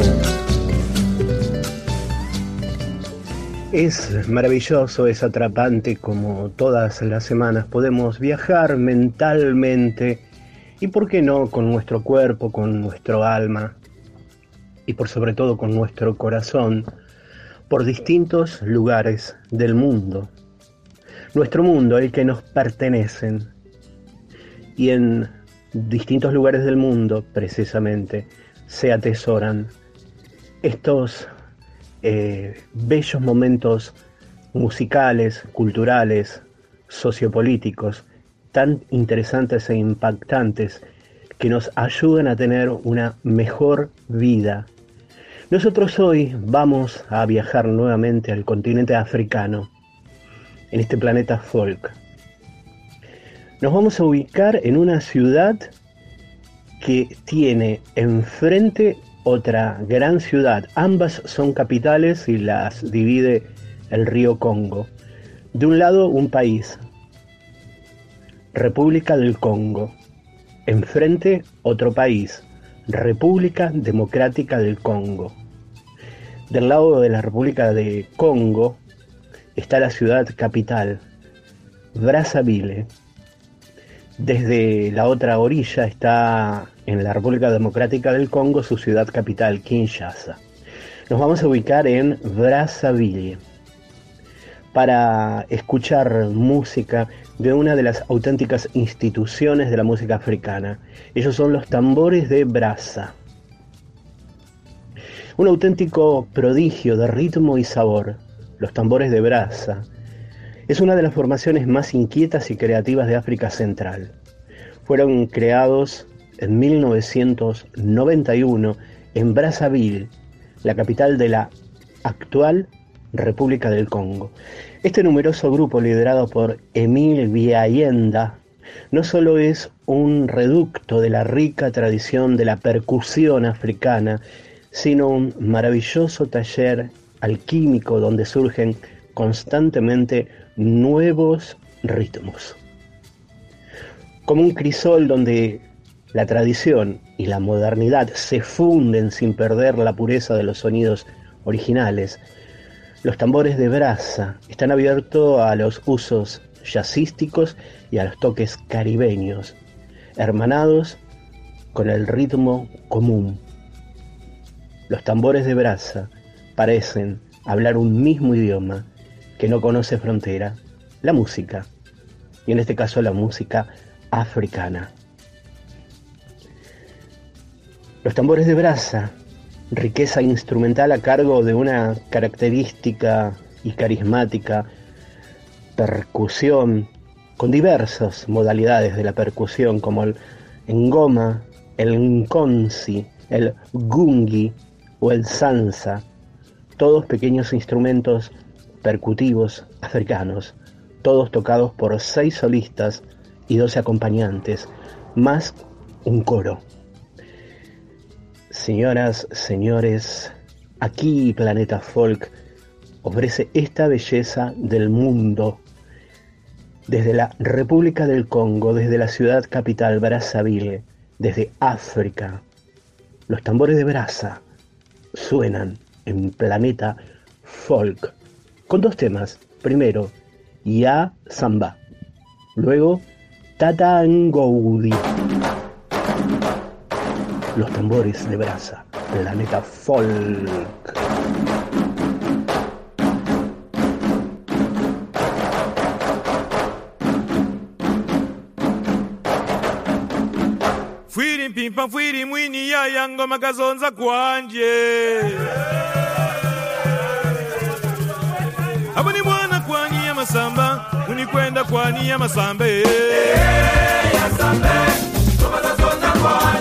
Es maravilloso, es atrapante como todas las semanas podemos viajar mentalmente y por qué no con nuestro cuerpo, con nuestro alma y por sobre todo con nuestro corazón por distintos lugares del mundo. Nuestro mundo, el que nos pertenecen. Y en distintos lugares del mundo, precisamente, se atesoran estos eh, bellos momentos musicales, culturales, sociopolíticos, tan interesantes e impactantes que nos ayudan a tener una mejor vida. Nosotros hoy vamos a viajar nuevamente al continente africano, en este planeta folk. Nos vamos a ubicar en una ciudad que tiene enfrente otra gran ciudad. Ambas son capitales y las divide el río Congo. De un lado un país, República del Congo. Enfrente otro país, República Democrática del Congo. Del lado de la República de Congo está la ciudad capital, Brazzaville. Desde la otra orilla está en la República Democrática del Congo su ciudad capital, Kinshasa. Nos vamos a ubicar en Brazzaville para escuchar música de una de las auténticas instituciones de la música africana. Ellos son los tambores de Braza. Un auténtico prodigio de ritmo y sabor, los tambores de Braza. Es una de las formaciones más inquietas y creativas de África Central. Fueron creados en 1991 en Brazzaville, la capital de la actual República del Congo. Este numeroso grupo liderado por Emile Biayenda no solo es un reducto de la rica tradición de la percusión africana, sino un maravilloso taller alquímico donde surgen constantemente nuevos ritmos. Como un crisol donde la tradición y la modernidad se funden sin perder la pureza de los sonidos originales, los tambores de brasa están abiertos a los usos jazzísticos y a los toques caribeños, hermanados con el ritmo común. Los tambores de brasa parecen hablar un mismo idioma que no conoce frontera, la música, y en este caso la música africana. Los tambores de brasa riqueza instrumental a cargo de una característica y carismática percusión con diversas modalidades de la percusión como el engoma, el nkonsi, el gungi o el sansa, todos pequeños instrumentos percutivos africanos, todos tocados por seis solistas y doce acompañantes, más un coro. Señoras, señores, aquí Planeta Folk ofrece esta belleza del mundo desde la República del Congo, desde la ciudad capital Brazzaville, desde África. Los tambores de brasa suenan en Planeta Folk con dos temas. Primero, Ya Samba. Luego, Tata Ngoudi los tambores de brasa, planeta folk.
Fwiri mpimpa fwiri mwini ya yango makazonza kwanje Abo ni mwana kwani ya masamba unikwenda kwani ya masamba eh. Lufuala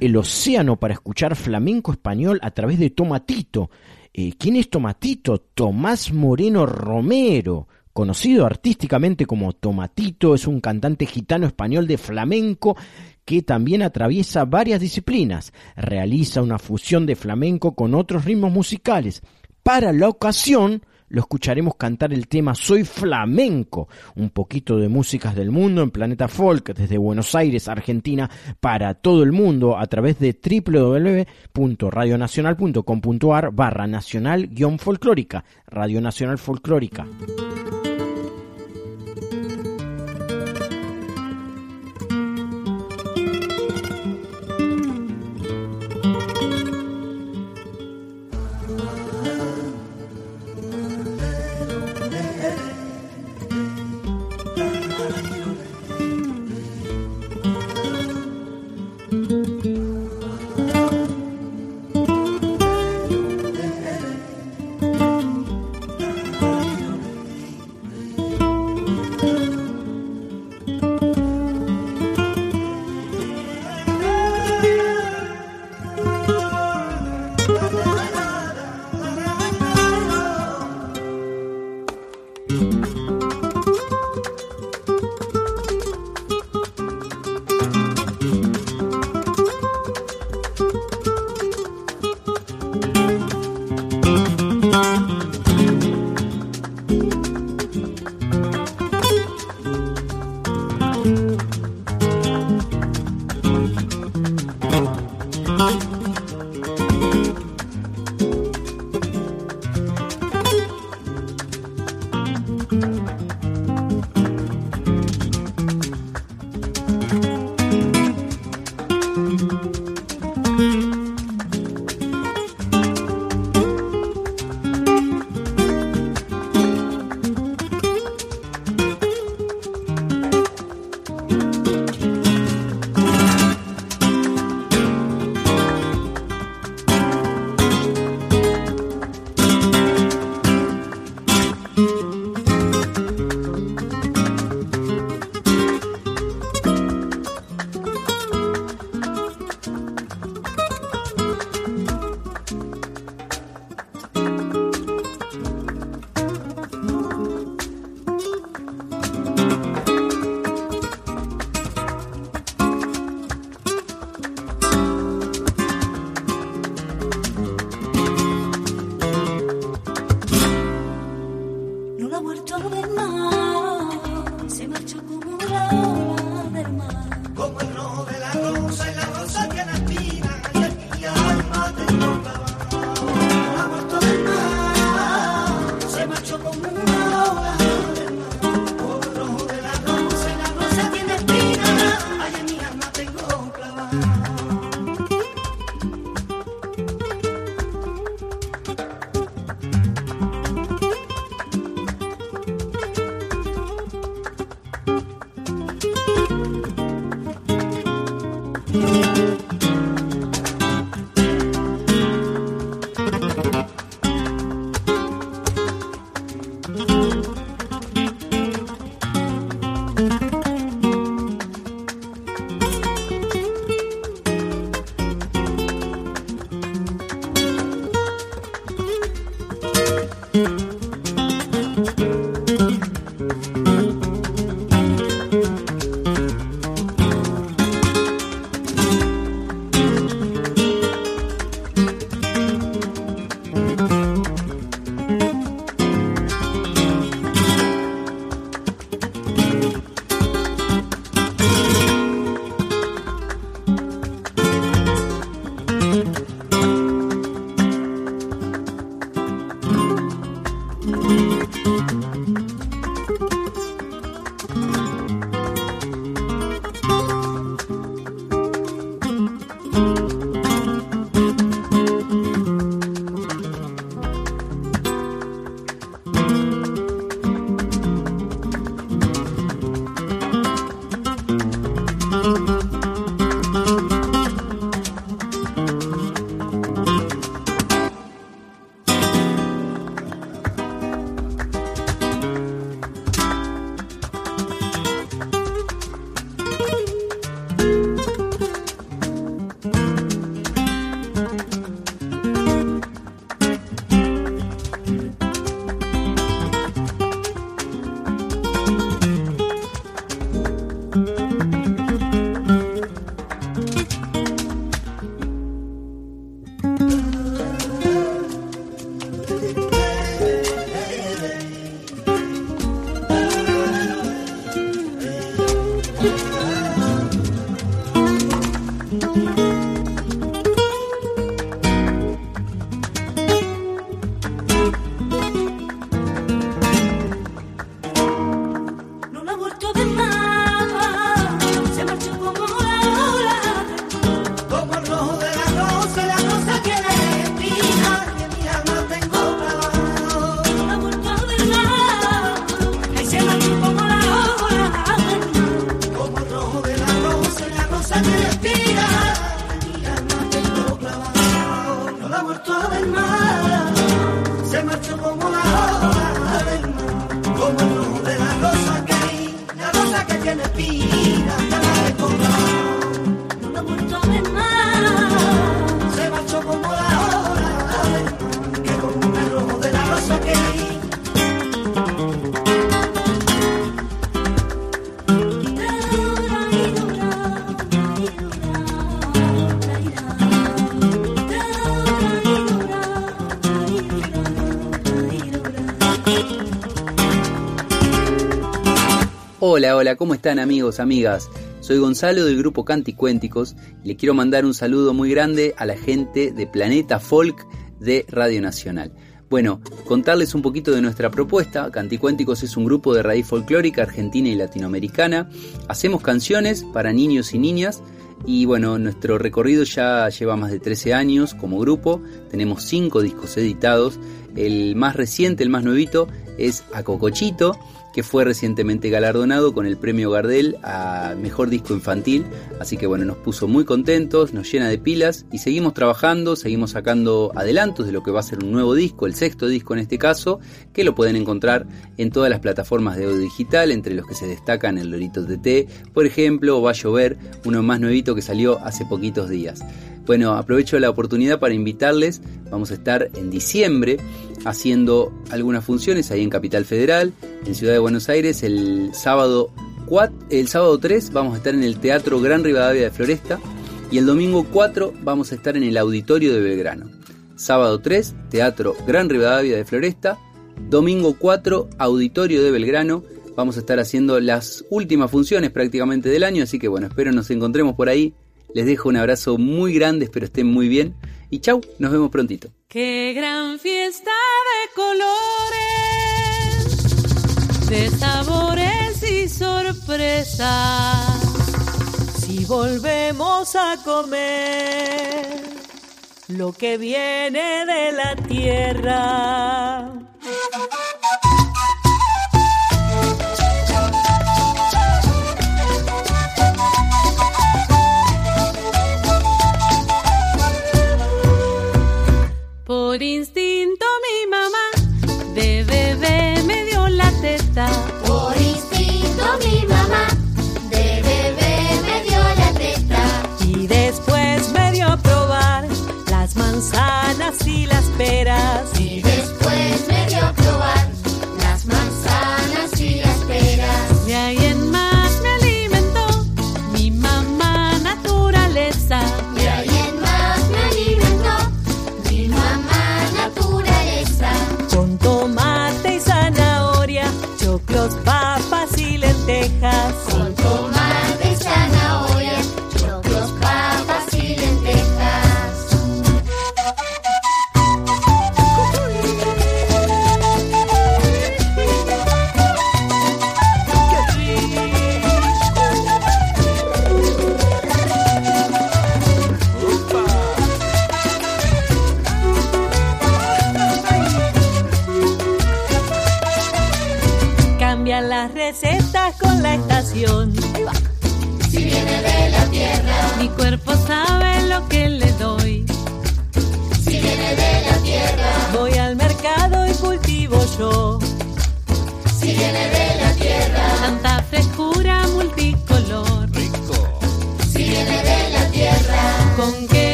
El océano para escuchar flamenco español a través de Tomatito. Eh, ¿Quién es Tomatito? Tomás Moreno Romero, conocido artísticamente como Tomatito, es un cantante gitano español de flamenco que también atraviesa varias disciplinas. Realiza una fusión de flamenco con otros ritmos musicales. Para la ocasión, lo escucharemos cantar el tema Soy Flamenco, un poquito de músicas del mundo en Planeta Folk desde Buenos Aires, Argentina, para todo el mundo a través de www.radionacional.com.ar barra nacional guion folclórica, Radio Nacional Folclórica.
Hola, hola, ¿cómo están amigos, amigas? Soy Gonzalo del grupo Canticuénticos y le quiero mandar un saludo muy grande a la gente de Planeta Folk de Radio Nacional. Bueno, contarles un poquito de nuestra propuesta. Canticuénticos es un grupo de raíz folclórica argentina y latinoamericana. Hacemos canciones para niños y niñas y bueno, nuestro recorrido ya lleva más de 13 años como grupo. Tenemos 5 discos editados. El más reciente, el más nuevito, es A Cocochito que fue recientemente galardonado con el premio Gardel a Mejor Disco Infantil. Así que bueno, nos puso muy contentos, nos llena de pilas y seguimos trabajando, seguimos sacando adelantos de lo que va a ser un nuevo disco, el sexto disco en este caso, que lo pueden encontrar en todas las plataformas de audio digital, entre los que se destacan el Lorito TT, por ejemplo, o Va a llover, uno más nuevito que salió hace poquitos días. Bueno, aprovecho la oportunidad para invitarles. Vamos a estar en diciembre haciendo algunas funciones ahí en Capital Federal, en Ciudad de Buenos Aires, el sábado 4, el sábado 3 vamos a estar en el Teatro Gran Rivadavia de Floresta y el domingo 4 vamos a estar en el Auditorio de Belgrano. Sábado 3, Teatro Gran Rivadavia de Floresta, domingo 4, Auditorio de Belgrano. Vamos a estar haciendo las últimas funciones prácticamente del año, así que bueno, espero nos encontremos por ahí. Les dejo un abrazo muy grande, espero estén muy bien. Y chau, nos vemos prontito.
Qué gran fiesta de colores, de sabores y sorpresas.
Si volvemos a comer lo que viene de la tierra.
Por instinto mi mamá de bebé me dio la teta.
Y después me dio a probar las manzanas y las peras.
Y después me dio a probar las manzanas y las peras.
De ahí en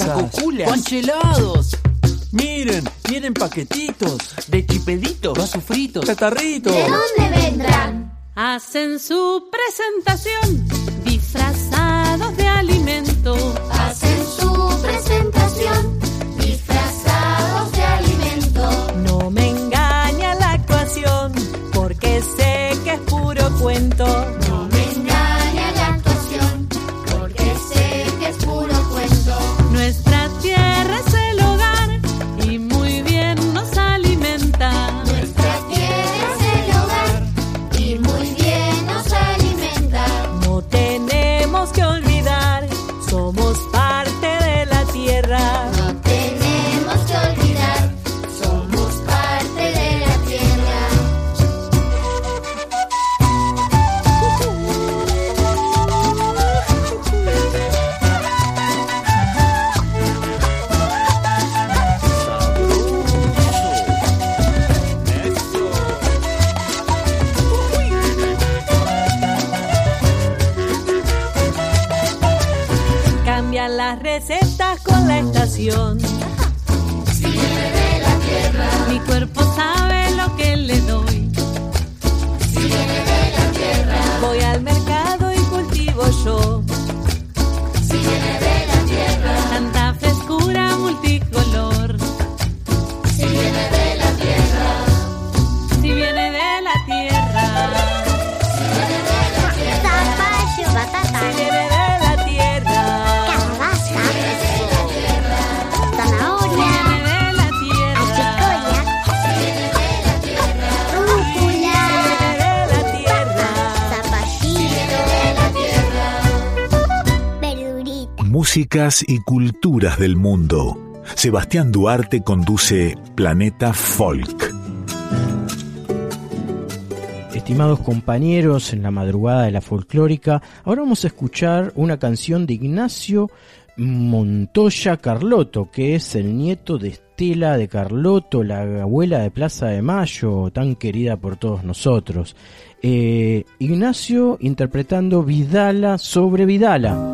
hamburguesas,
cacoculas.
Miren, tienen paquetitos
de chipeditos, vasos fritos,
catarritos.
¿De dónde vendrán?
Hacen su presentación
músicas y culturas del mundo. Sebastián Duarte conduce Planeta Folk.
Estimados compañeros, en la madrugada de la folclórica, ahora vamos a escuchar una canción de Ignacio Montoya Carlotto, que es el nieto de Estela de Carlotto, la abuela de Plaza de Mayo, tan querida por todos nosotros. Eh, Ignacio interpretando Vidala sobre Vidala.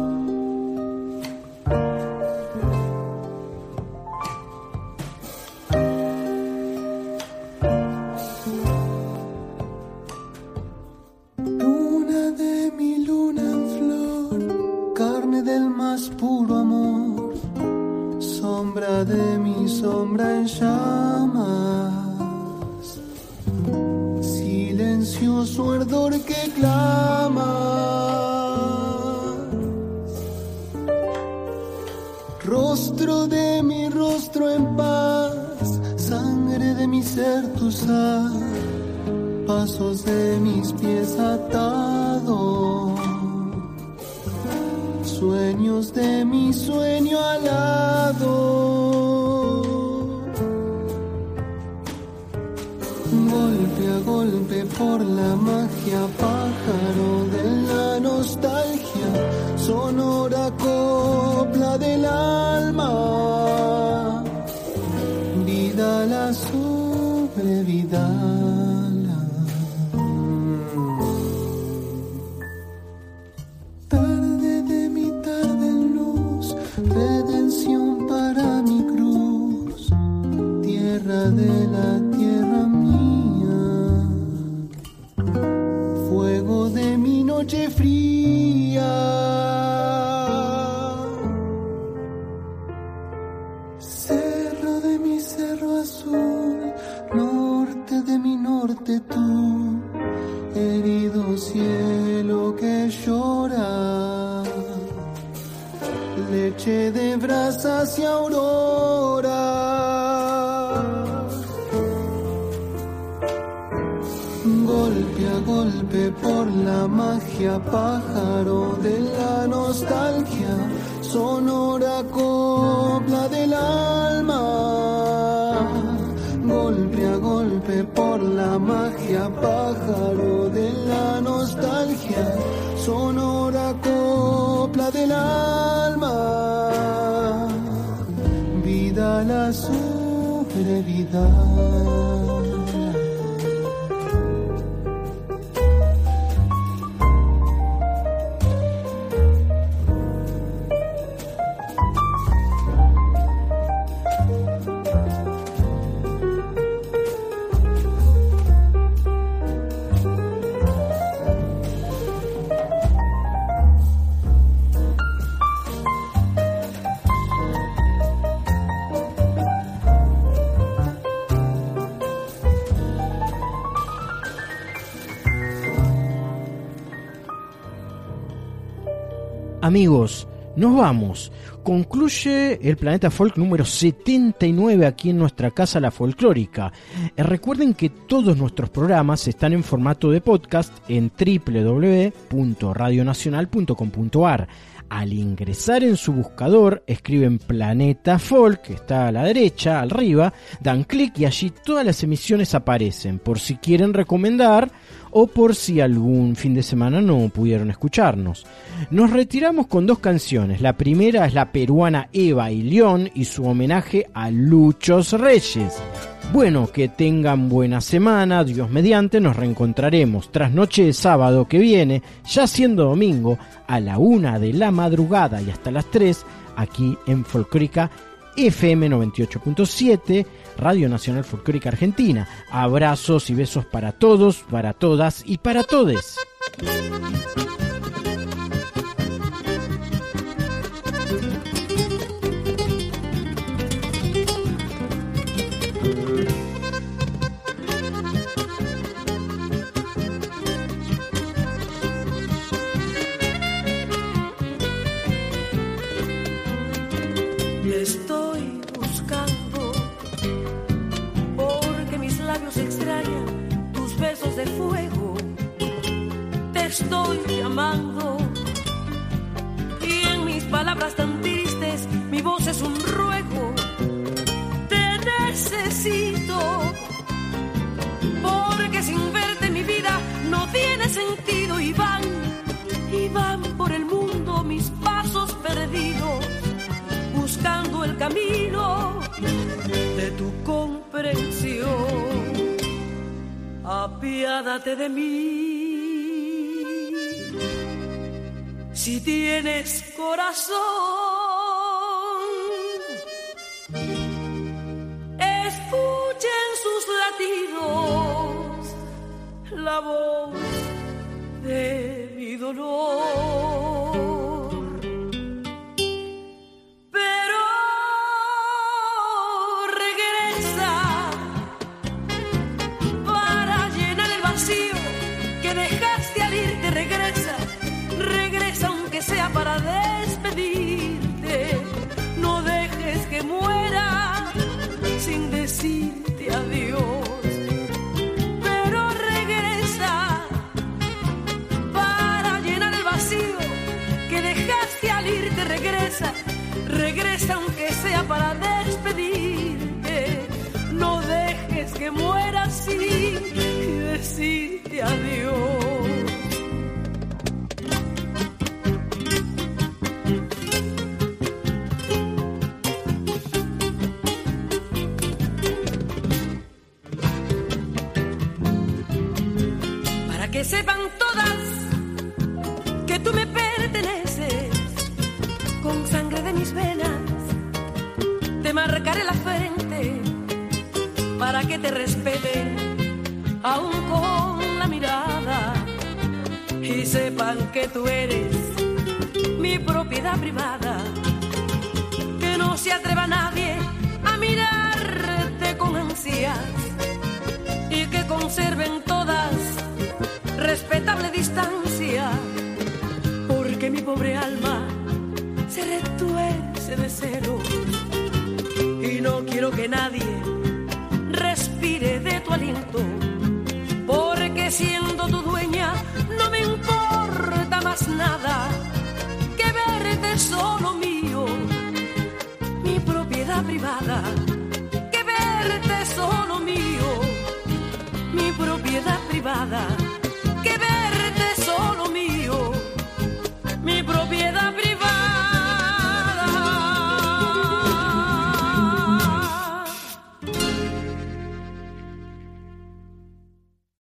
Amigos, nos vamos. Concluye el Planeta Folk número 79 aquí en nuestra casa La Folclórica. Eh, recuerden que todos nuestros programas están en formato de podcast en www.radionacional.com.ar. Al ingresar en su buscador, escriben Planeta Folk, que está a la derecha, arriba, dan clic y allí todas las emisiones aparecen, por si quieren recomendar o por si algún fin de semana no pudieron escucharnos. Nos retiramos con dos canciones. La primera es la peruana Eva y León y su homenaje a Luchos Reyes. Bueno, que tengan buena semana, Dios mediante, nos reencontraremos tras noche de sábado que viene, ya siendo domingo, a la una de la madrugada y hasta las 3, aquí en Folclórica FM 98.7, Radio Nacional Folclórica Argentina. Abrazos y besos para todos, para todas y para todes.
Corazón,